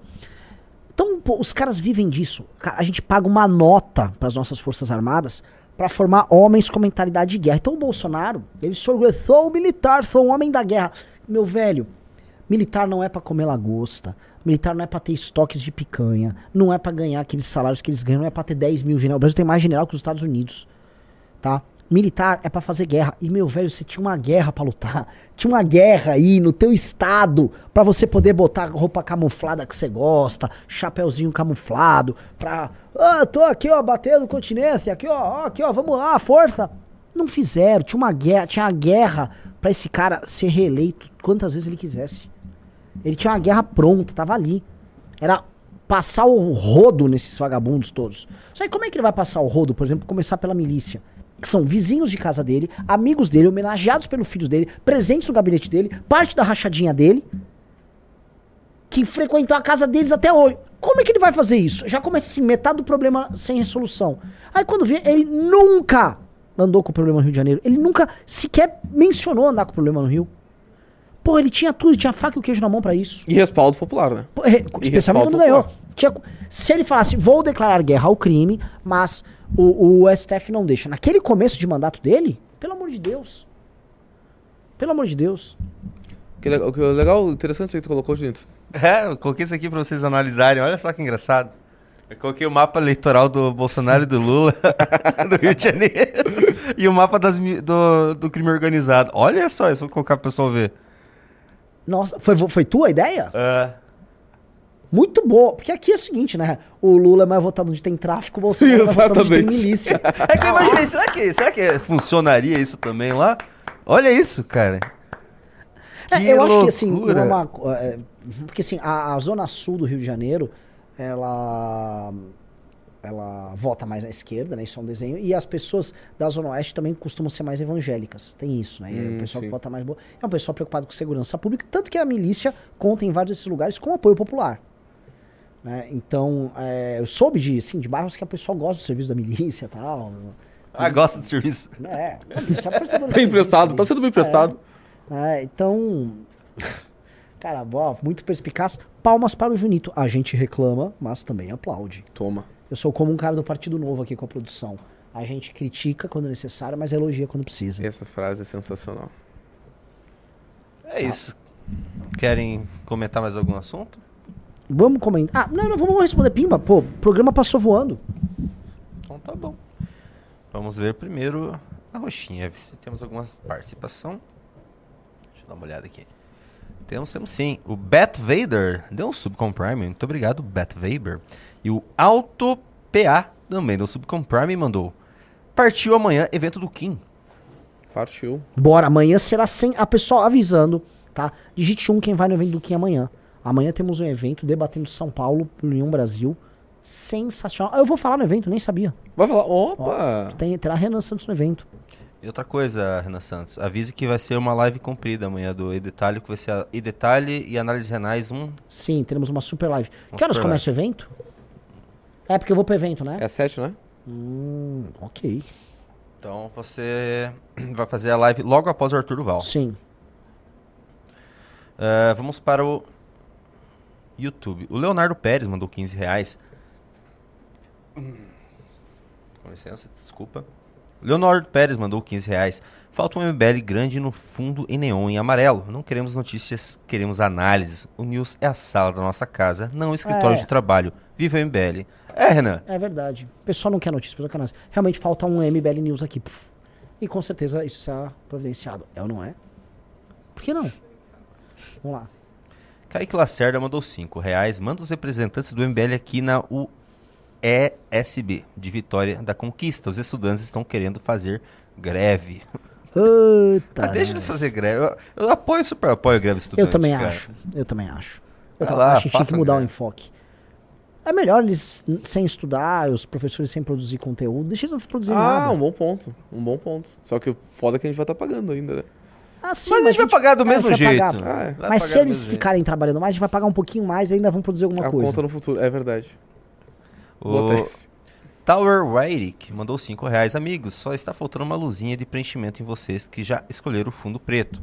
Então, pô, os caras vivem disso. A gente paga uma nota para as nossas Forças Armadas para formar homens com mentalidade de guerra. Então, o Bolsonaro, ele se orgulha, sou militar, sou um homem da guerra. Meu velho, militar não é para comer lagosta. Militar não é pra ter estoques de picanha. Não é pra ganhar aqueles salários que eles ganham. Não é pra ter 10 mil general. O Brasil tem mais general que os Estados Unidos tá? Militar é pra fazer guerra. E, meu velho, você tinha uma guerra pra lutar. Tinha uma guerra aí no teu estado pra você poder botar roupa camuflada que você gosta, chapeuzinho camuflado, pra. Ah, tô aqui, ó, batendo continência, aqui, ó, ó, aqui, ó, vamos lá, força. Não fizeram, tinha uma guerra, tinha uma guerra pra esse cara ser reeleito quantas vezes ele quisesse. Ele tinha uma guerra pronta, tava ali. Era passar o rodo nesses vagabundos todos. Só que como é que ele vai passar o rodo, por exemplo, começar pela milícia? Que são vizinhos de casa dele, amigos dele, homenageados pelos filhos dele, presentes no gabinete dele, parte da rachadinha dele, que frequentou a casa deles até hoje. Como é que ele vai fazer isso? Já começa assim, metade do problema sem resolução. Aí quando vê, ele nunca andou com o problema no Rio de Janeiro. Ele nunca sequer mencionou andar com o problema no Rio. Pô, ele tinha tudo, ele tinha faca e o queijo na mão pra isso. E respaldo popular, né? Pô, re- Especialmente quando ganhou. Tinha- se ele falasse, vou declarar guerra ao crime, mas o, o STF não deixa. Naquele começo de mandato dele, pelo amor de Deus. Pelo amor de Deus. Que legal, que legal interessante isso que tu colocou, gente. É, eu coloquei isso aqui pra vocês analisarem. Olha só que engraçado. Eu coloquei o mapa eleitoral do Bolsonaro e do Lula, do Rio de Janeiro, e o mapa das do, do crime organizado. Olha só, eu vou colocar pro pessoal ver. Nossa, foi, foi tua ideia? É. Muito boa. Porque aqui é o seguinte, né? O Lula é mais votado onde tem tráfico, o Bolsonaro é mais votado onde tem Exatamente. milícia. É que eu imaginei, será que, será que funcionaria isso também lá? Olha isso, cara. É, Que eu acho que assim, loucura. uma- é, porque assim, a, a zona sul do Rio de Janeiro, ela ela vota mais à esquerda, né? Isso é um desenho. E as pessoas da Zona Oeste também costumam ser mais evangélicas. Tem isso, né? Hum, o pessoal que sim. vota mais boa. É um pessoal preocupado com segurança pública, tanto que a milícia conta em vários desses lugares com apoio popular. Né? Então, é, eu soube de, assim, de bairros que a pessoa gosta do serviço da milícia e tal. Ah, gosta do serviço. É, a milícia é prestadora Bem serviço emprestado, ali. tá sendo bem emprestado. É, então, cara, ó, muito perspicaz. Palmas para o Junito. A gente reclama, mas também aplaude. Toma. Eu sou como um cara do Partido Novo aqui com a produção. A gente critica quando necessário, mas elogia quando precisa. Essa frase é sensacional. É isso. Querem comentar mais algum assunto? Vamos comentar. Ah, não, não, vamos responder pimba. Pô, o programa passou voando. Então tá bom. Vamos ver primeiro a roxinha, ver se temos alguma participação. Deixa eu dar uma olhada aqui. Temos, temos sim. O Bet Vader deu um subcom Prime. Muito obrigado, Bet Vader. E o Auto PA também deu subcom Prime e mandou. Partiu amanhã, evento do Kim. Partiu. Bora, amanhã será sem. A pessoal avisando, tá? Digite um quem vai no evento do Kim amanhã. Amanhã temos um evento debatendo São Paulo pelo União Brasil. Sensacional. Ah, Eu vou falar no evento, nem sabia. Vai falar, opa! Tem, terá Renan Santos no evento. E outra coisa, Renan Santos, avise que vai ser uma live comprida amanhã do E-Detalhe, que vai ser a E-Detalhe e Análise Renais 1. Sim, teremos uma super live. Uma que horas começa o evento? É, porque eu vou pro evento, né? É 7, né? Hum, ok. Então você vai fazer a live logo após o Arthur Duval. Sim. Eh, vamos para o YouTube. O Leonardo Pérez mandou 15 reais. Com licença, desculpa. Leonardo Pérez mandou 15 reais. Falta um MBL grande no fundo em neon em amarelo. Não queremos notícias, queremos análises. O News é a sala da nossa casa, não o escritório É. de trabalho. Viva o MBL. É, Renan. É verdade. O pessoal não quer notícia, o pessoal quer notícia. Realmente falta um MBL News aqui. Puf. E com certeza isso será providenciado. É ou não é? Por que não? Vamos lá. Kaique Lacerda mandou 5 reais. Manda os representantes do MBL aqui na UESB, de Vitória da Conquista. Os estudantes estão querendo fazer greve. Eita, Mas deixa eles fazer greve. Eu, eu apoio, super apoio greve estudante. Eu também cara. acho. Eu também acho. Eu lá, acho que tinha que mudar o greve. enfoque. É melhor eles sem estudar, os professores sem produzir conteúdo. Deixa eles não produzir Ah, nada. um bom ponto. Um bom ponto. Só que o foda é que a gente vai estar pagando ainda, né? Ah, sim, Mas a gente vai pagar do é, mesmo jeito. pagar. Ah, é. Vai mas pagar se eles mesmo jeito. ficarem trabalhando mais, a gente vai pagar um pouquinho mais e ainda vão produzir alguma a coisa. conta no futuro. É verdade. O Acontece. Tower Wyrick mandou 5 reais. Amigos, só está faltando uma luzinha de preenchimento em vocês que já escolheram o fundo preto.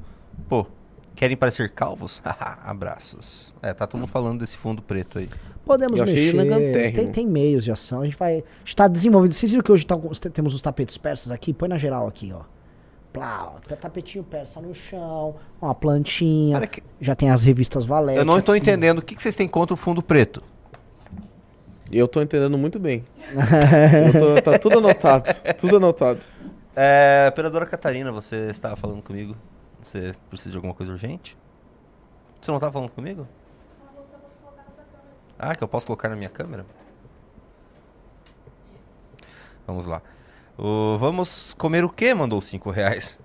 Pô, querem parecer calvos? Haha, Abraços. É, tá todo mundo falando desse fundo preto aí. Podemos Eu mexer. Tem, tem meios de ação. A gente vai. está desenvolvendo. Vocês viram que hoje tá temos os tapetes persas aqui? Põe na geral aqui, ó. Plá, ó, tapetinho persa no chão, uma plantinha. Que- Já tem as revistas Valete. Eu não estou entendendo. O que que vocês têm contra o fundo preto? Eu tô entendendo muito bem. Eu tô- tá tudo anotado. Tudo anotado. É, operadora Catarina, você estava falando comigo? Você precisa de alguma coisa urgente? Você não estava falando comigo? Ah, que eu posso colocar na minha câmera? Vamos lá. O vamos comer o que? Mandou 5 reais.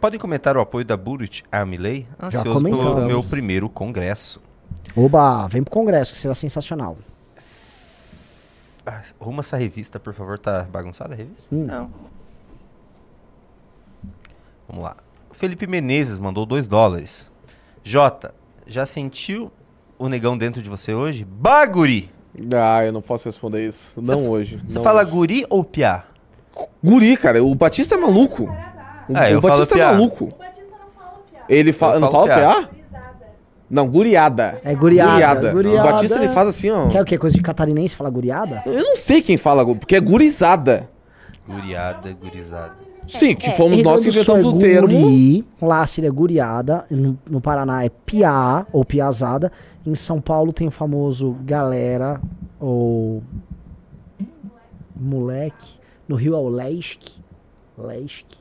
Podem comentar o apoio da Burit à Milley? Ansioso pelo meu primeiro congresso. Oba, vem pro congresso, que será sensacional. Ah, Arruma essa revista, por favor. Tá bagunçada a revista? Hum. Não. Vamos lá. Felipe Menezes mandou 2 dólares. Jota, já sentiu o negão dentro de você hoje? Baguri! Ah, eu não posso responder isso. Não Você- hoje. Você fala hoje. guri ou piá? Guri, cara. O Batista é maluco. O, eu o Batista é piá. maluco. O Batista não fala piada. Ele fala. Eu Não fala piá. Não, guriada. É guriada. guriada. O Batista ele faz assim, ó. Quer o quê? Coisa de catarinense falar guriada? Eu não sei quem fala, porque é gurizada. Guriada, gurizada. Sim, que É, fomos Rio nós que inventamos é o termo. Guri, lá seria guriada, no, no Paraná é piá ou piazada, em São Paulo tem o famoso galera ou moleque, no Rio é o lesque, lesque,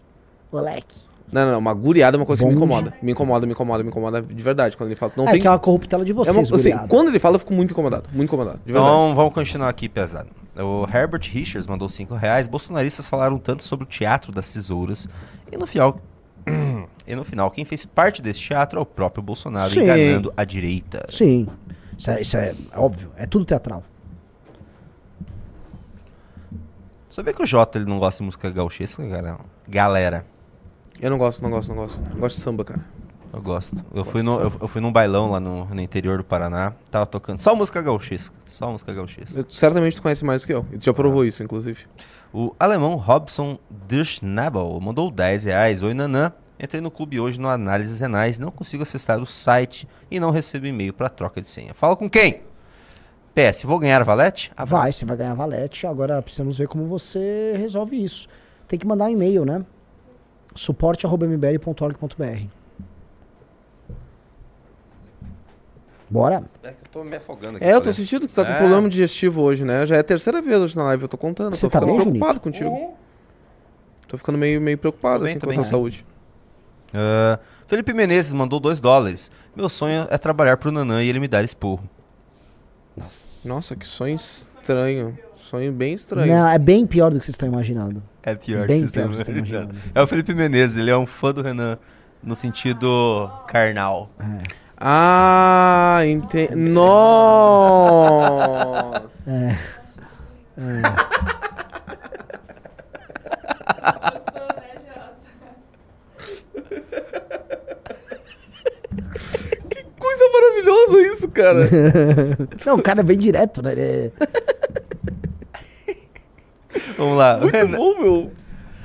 moleque. Não, não, não, uma guriada é uma coisa que me incomoda. Me incomoda, me incomoda, me incomoda de verdade. Quando ele fala. Não é tem. que é uma corruptela de é uma- vocês, assim, guriada. quando ele fala, eu fico muito incomodado. Muito incomodado. De verdade. Então vamos continuar aqui, pesado. O Herbert Richards mandou 5 reais. Bolsonaristas falaram tanto sobre o teatro das tesouras. E no final. e no final, quem fez parte desse teatro é o próprio Bolsonaro, Sim. enganando a direita. Sim, isso é, isso é óbvio, é tudo teatral. Sabia que o Jota ele não gosta de música gauchesca, cara? Galera, Eu não gosto, não gosto, não gosto. Não gosto de samba, cara. eu gosto. Eu fui, no, eu, eu fui num bailão lá no, no interior do Paraná, tava tocando só música gauchesca. Só música gauchesca. Eu- certamente tu conhece mais que eu. E tu já provou isso, inclusive. O alemão Robson Durschnabel mandou 10 reais. Oi, Nanã. Entrei no clube hoje no Análises Renais, não consigo acessar o site e não recebo e-mail para troca de senha. Fala com quem? PS, vou ganhar a valete? Vai, Abraço. você vai ganhar valete. Agora precisamos ver como você resolve isso. Tem que mandar um e-mail, né? suporte.mbl.org.br Bora? É que eu tô me afogando aqui. É, eu tô sentindo que tu tá com É. problema digestivo hoje, né? Já é a terceira vez hoje na live, eu tô contando. Você tô tá ficando bem, preocupado contigo. Tô ficando meio, meio preocupado Tô bem, assim, com a sim. saúde. Ah, Felipe Menezes mandou 2 dólares. Meu sonho é trabalhar pro Nanã e ele me dar esporro. Nossa, que sonho estranho. Sonho bem estranho. Não, é bem pior do que vocês estão imaginando. É pior Bem vocês pior estão que vocês estão imaginando. É o Felipe Menezes, ele é um fã do Renan no sentido carnal. Ah, entendi. Nossa! É. Coisa maravilhosa isso, cara. Não, o cara é bem direto, né? Ele é- Vamos lá. O Muito Renan, bom, meu.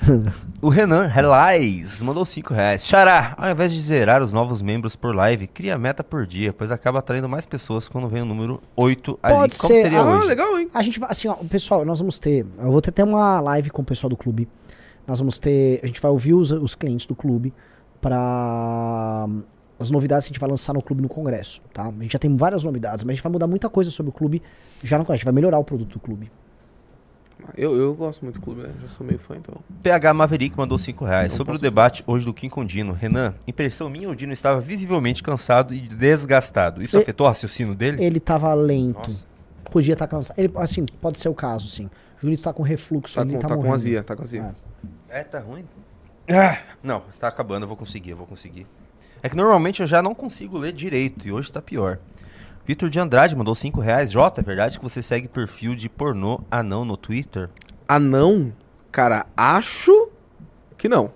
o Renan Relais mandou 5 reais. Xará, ao invés de zerar os novos membros por live, cria meta por dia, pois acaba atraindo mais pessoas quando vem o número 8 ali. Pode Como ser. seria Ah, hoje? legal, hein? A gente vai, assim, ó, pessoal, nós vamos ter. Eu vou ter até uma live com o pessoal do clube. Nós vamos ter. A gente vai ouvir os, os clientes do clube para as novidades que a gente vai lançar no clube no congresso, tá? A gente já tem várias novidades, mas a gente vai mudar muita coisa sobre o clube já no congresso. A gente vai melhorar o produto do clube. Eu, eu gosto muito do clube, né? Já sou meio fã, então. PH Maverick mandou 5 reais. Não Sobre o debate hoje do Kim com o Dino. Renan, impressão minha, o Dino estava visivelmente cansado e desgastado. Isso E- afetou o raciocínio dele? Ele tava lento. Nossa. Podia estar cansado. Ele, assim, pode ser o caso, sim. O Julito tá com refluxo Tá ali, com, tá, tá com azia, tá com azia. É, tá ruim? Ah, não, tá acabando, eu vou conseguir, eu vou conseguir. É que normalmente eu já não consigo ler direito e hoje tá pior. Vitor de Andrade mandou 5 reais. Jota, é verdade que você segue perfil de pornô anão no Twitter? Ah, não? Cara, acho que não.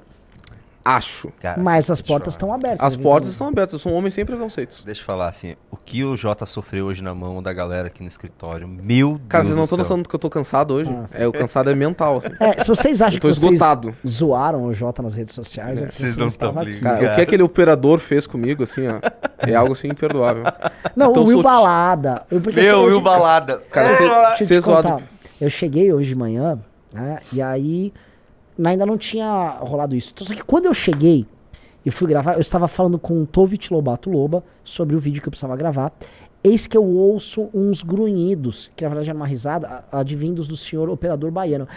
Acho. Cara, Mas assim, as portas estão abertas. As né, portas estão abertas, eu sou um homem sem preconceitos. Deixa eu falar assim, o que o Jota sofreu hoje na mão da galera aqui no escritório, meu Cara, Deus vocês não estão céu. notando que eu tô cansado hoje? Ah. É, o cansado é mental, assim. É, se vocês acham Eu tô que vocês esgotado. zoaram o Jota nas redes sociais, é, Vocês você não estão aqui. Cara, o que aquele operador fez comigo, assim, ó, é algo assim imperdoável. Não, Então o Will sou- Balada. Eu, Meu, eu Will te- Balada. Cara, Deixa cê- eu te cê zoado-. Eu cheguei hoje de manhã, né? E aí ainda não tinha rolado isso. Só que quando eu cheguei e fui gravar, eu estava falando com o Tovit Lobato Loba sobre o vídeo que eu precisava gravar. Eis que eu ouço uns grunhidos, que na verdade era uma risada, advindos do senhor operador baiano.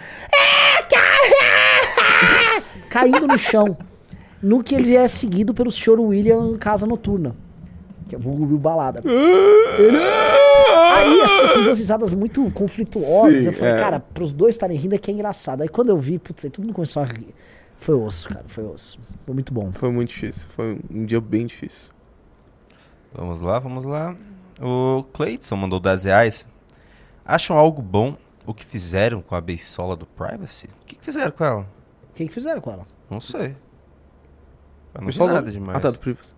Caindo no chão. No que ele é seguido pelo senhor William Casa Noturna. Que é o vulgo Will Balada. Ele- Aí, assim, são duas risadas muito conflituosas. Sim, eu falei, é. cara, pros dois estarem rindo é que é engraçado. Aí quando eu vi, putz, aí todo mundo começou a rir. Foi osso, cara, foi osso. Foi muito bom. Foi muito difícil, foi um dia bem difícil. Vamos lá, vamos lá. O Cleiton mandou 10 reais. Acham algo bom o que fizeram com a beisola do Privacy? O que, que fizeram com ela? O que, que fizeram com ela? Não sei. Eu não vi nada demais. Ah, tá, do Privacy.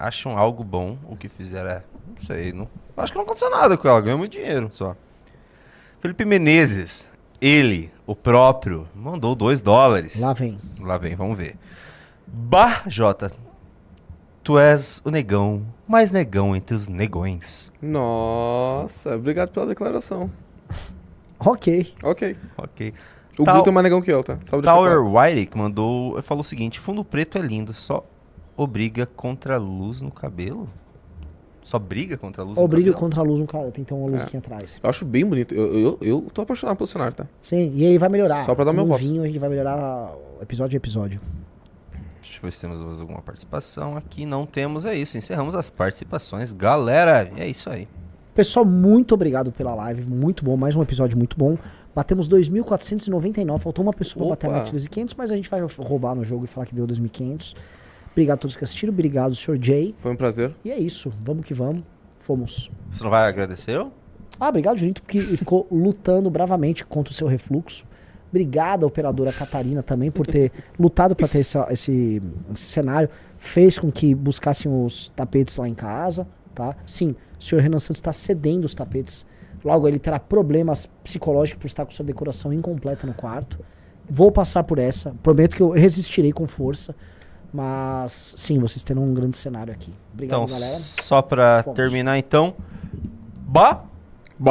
Acham algo bom o que fizeram? É, não sei. Não, acho que não aconteceu nada com ela. Ganhou muito dinheiro só. Felipe Menezes. Ele, o próprio, mandou 2 dólares. Lá vem. Lá vem, vamos ver. Bah, Jota. Tu és o negão, mais negão entre os negões. Nossa, obrigado pela declaração. Ok. Ok. Ok. O Tal- Guto é mais negão que eu, tá? Só Tower claro. White mandou, falou o seguinte: fundo preto é lindo, só obriga contra a luz no cabelo? Só briga contra a luz Ó, o no brilho cabelo? contra a luz, um cara, tem que ter uma luz É. aqui atrás. Eu acho bem bonito. Eu, eu, eu tô apaixonado pelo cenário, tá? Sim, e ele vai melhorar. Só pra dar meu Com o voto. vinho, a gente vai melhorar episódio a episódio. Deixa eu ver se temos mais alguma participação aqui. Não temos, é isso. Encerramos as participações. Galera, é isso aí. Pessoal, muito obrigado pela live, muito bom, mais um episódio muito bom. Batemos 2.499, faltou uma pessoa pra bater a Opa. meta de 2.500, mas a gente vai roubar no jogo e falar que deu 2.500. Obrigado a todos que assistiram, obrigado, Sr. Jay. Foi um prazer. E é isso, vamos que vamos. Fomos. Você não vai agradecer eu? Ah, obrigado, Junito, porque ele ficou lutando bravamente contra o seu refluxo. Obrigado, operadora Catarina, também, por ter lutado para ter esse, esse, esse cenário. Fez com que buscassem os tapetes lá em casa, tá? Sim, o senhor Renan Santos está cedendo os tapetes. Logo, ele terá problemas psicológicos por estar com sua decoração incompleta no quarto. Vou passar por essa. Prometo que eu resistirei com força. Mas, sim, vocês terão um grande cenário aqui. Obrigado, Então, galera. só pra Fomos. terminar então. Ba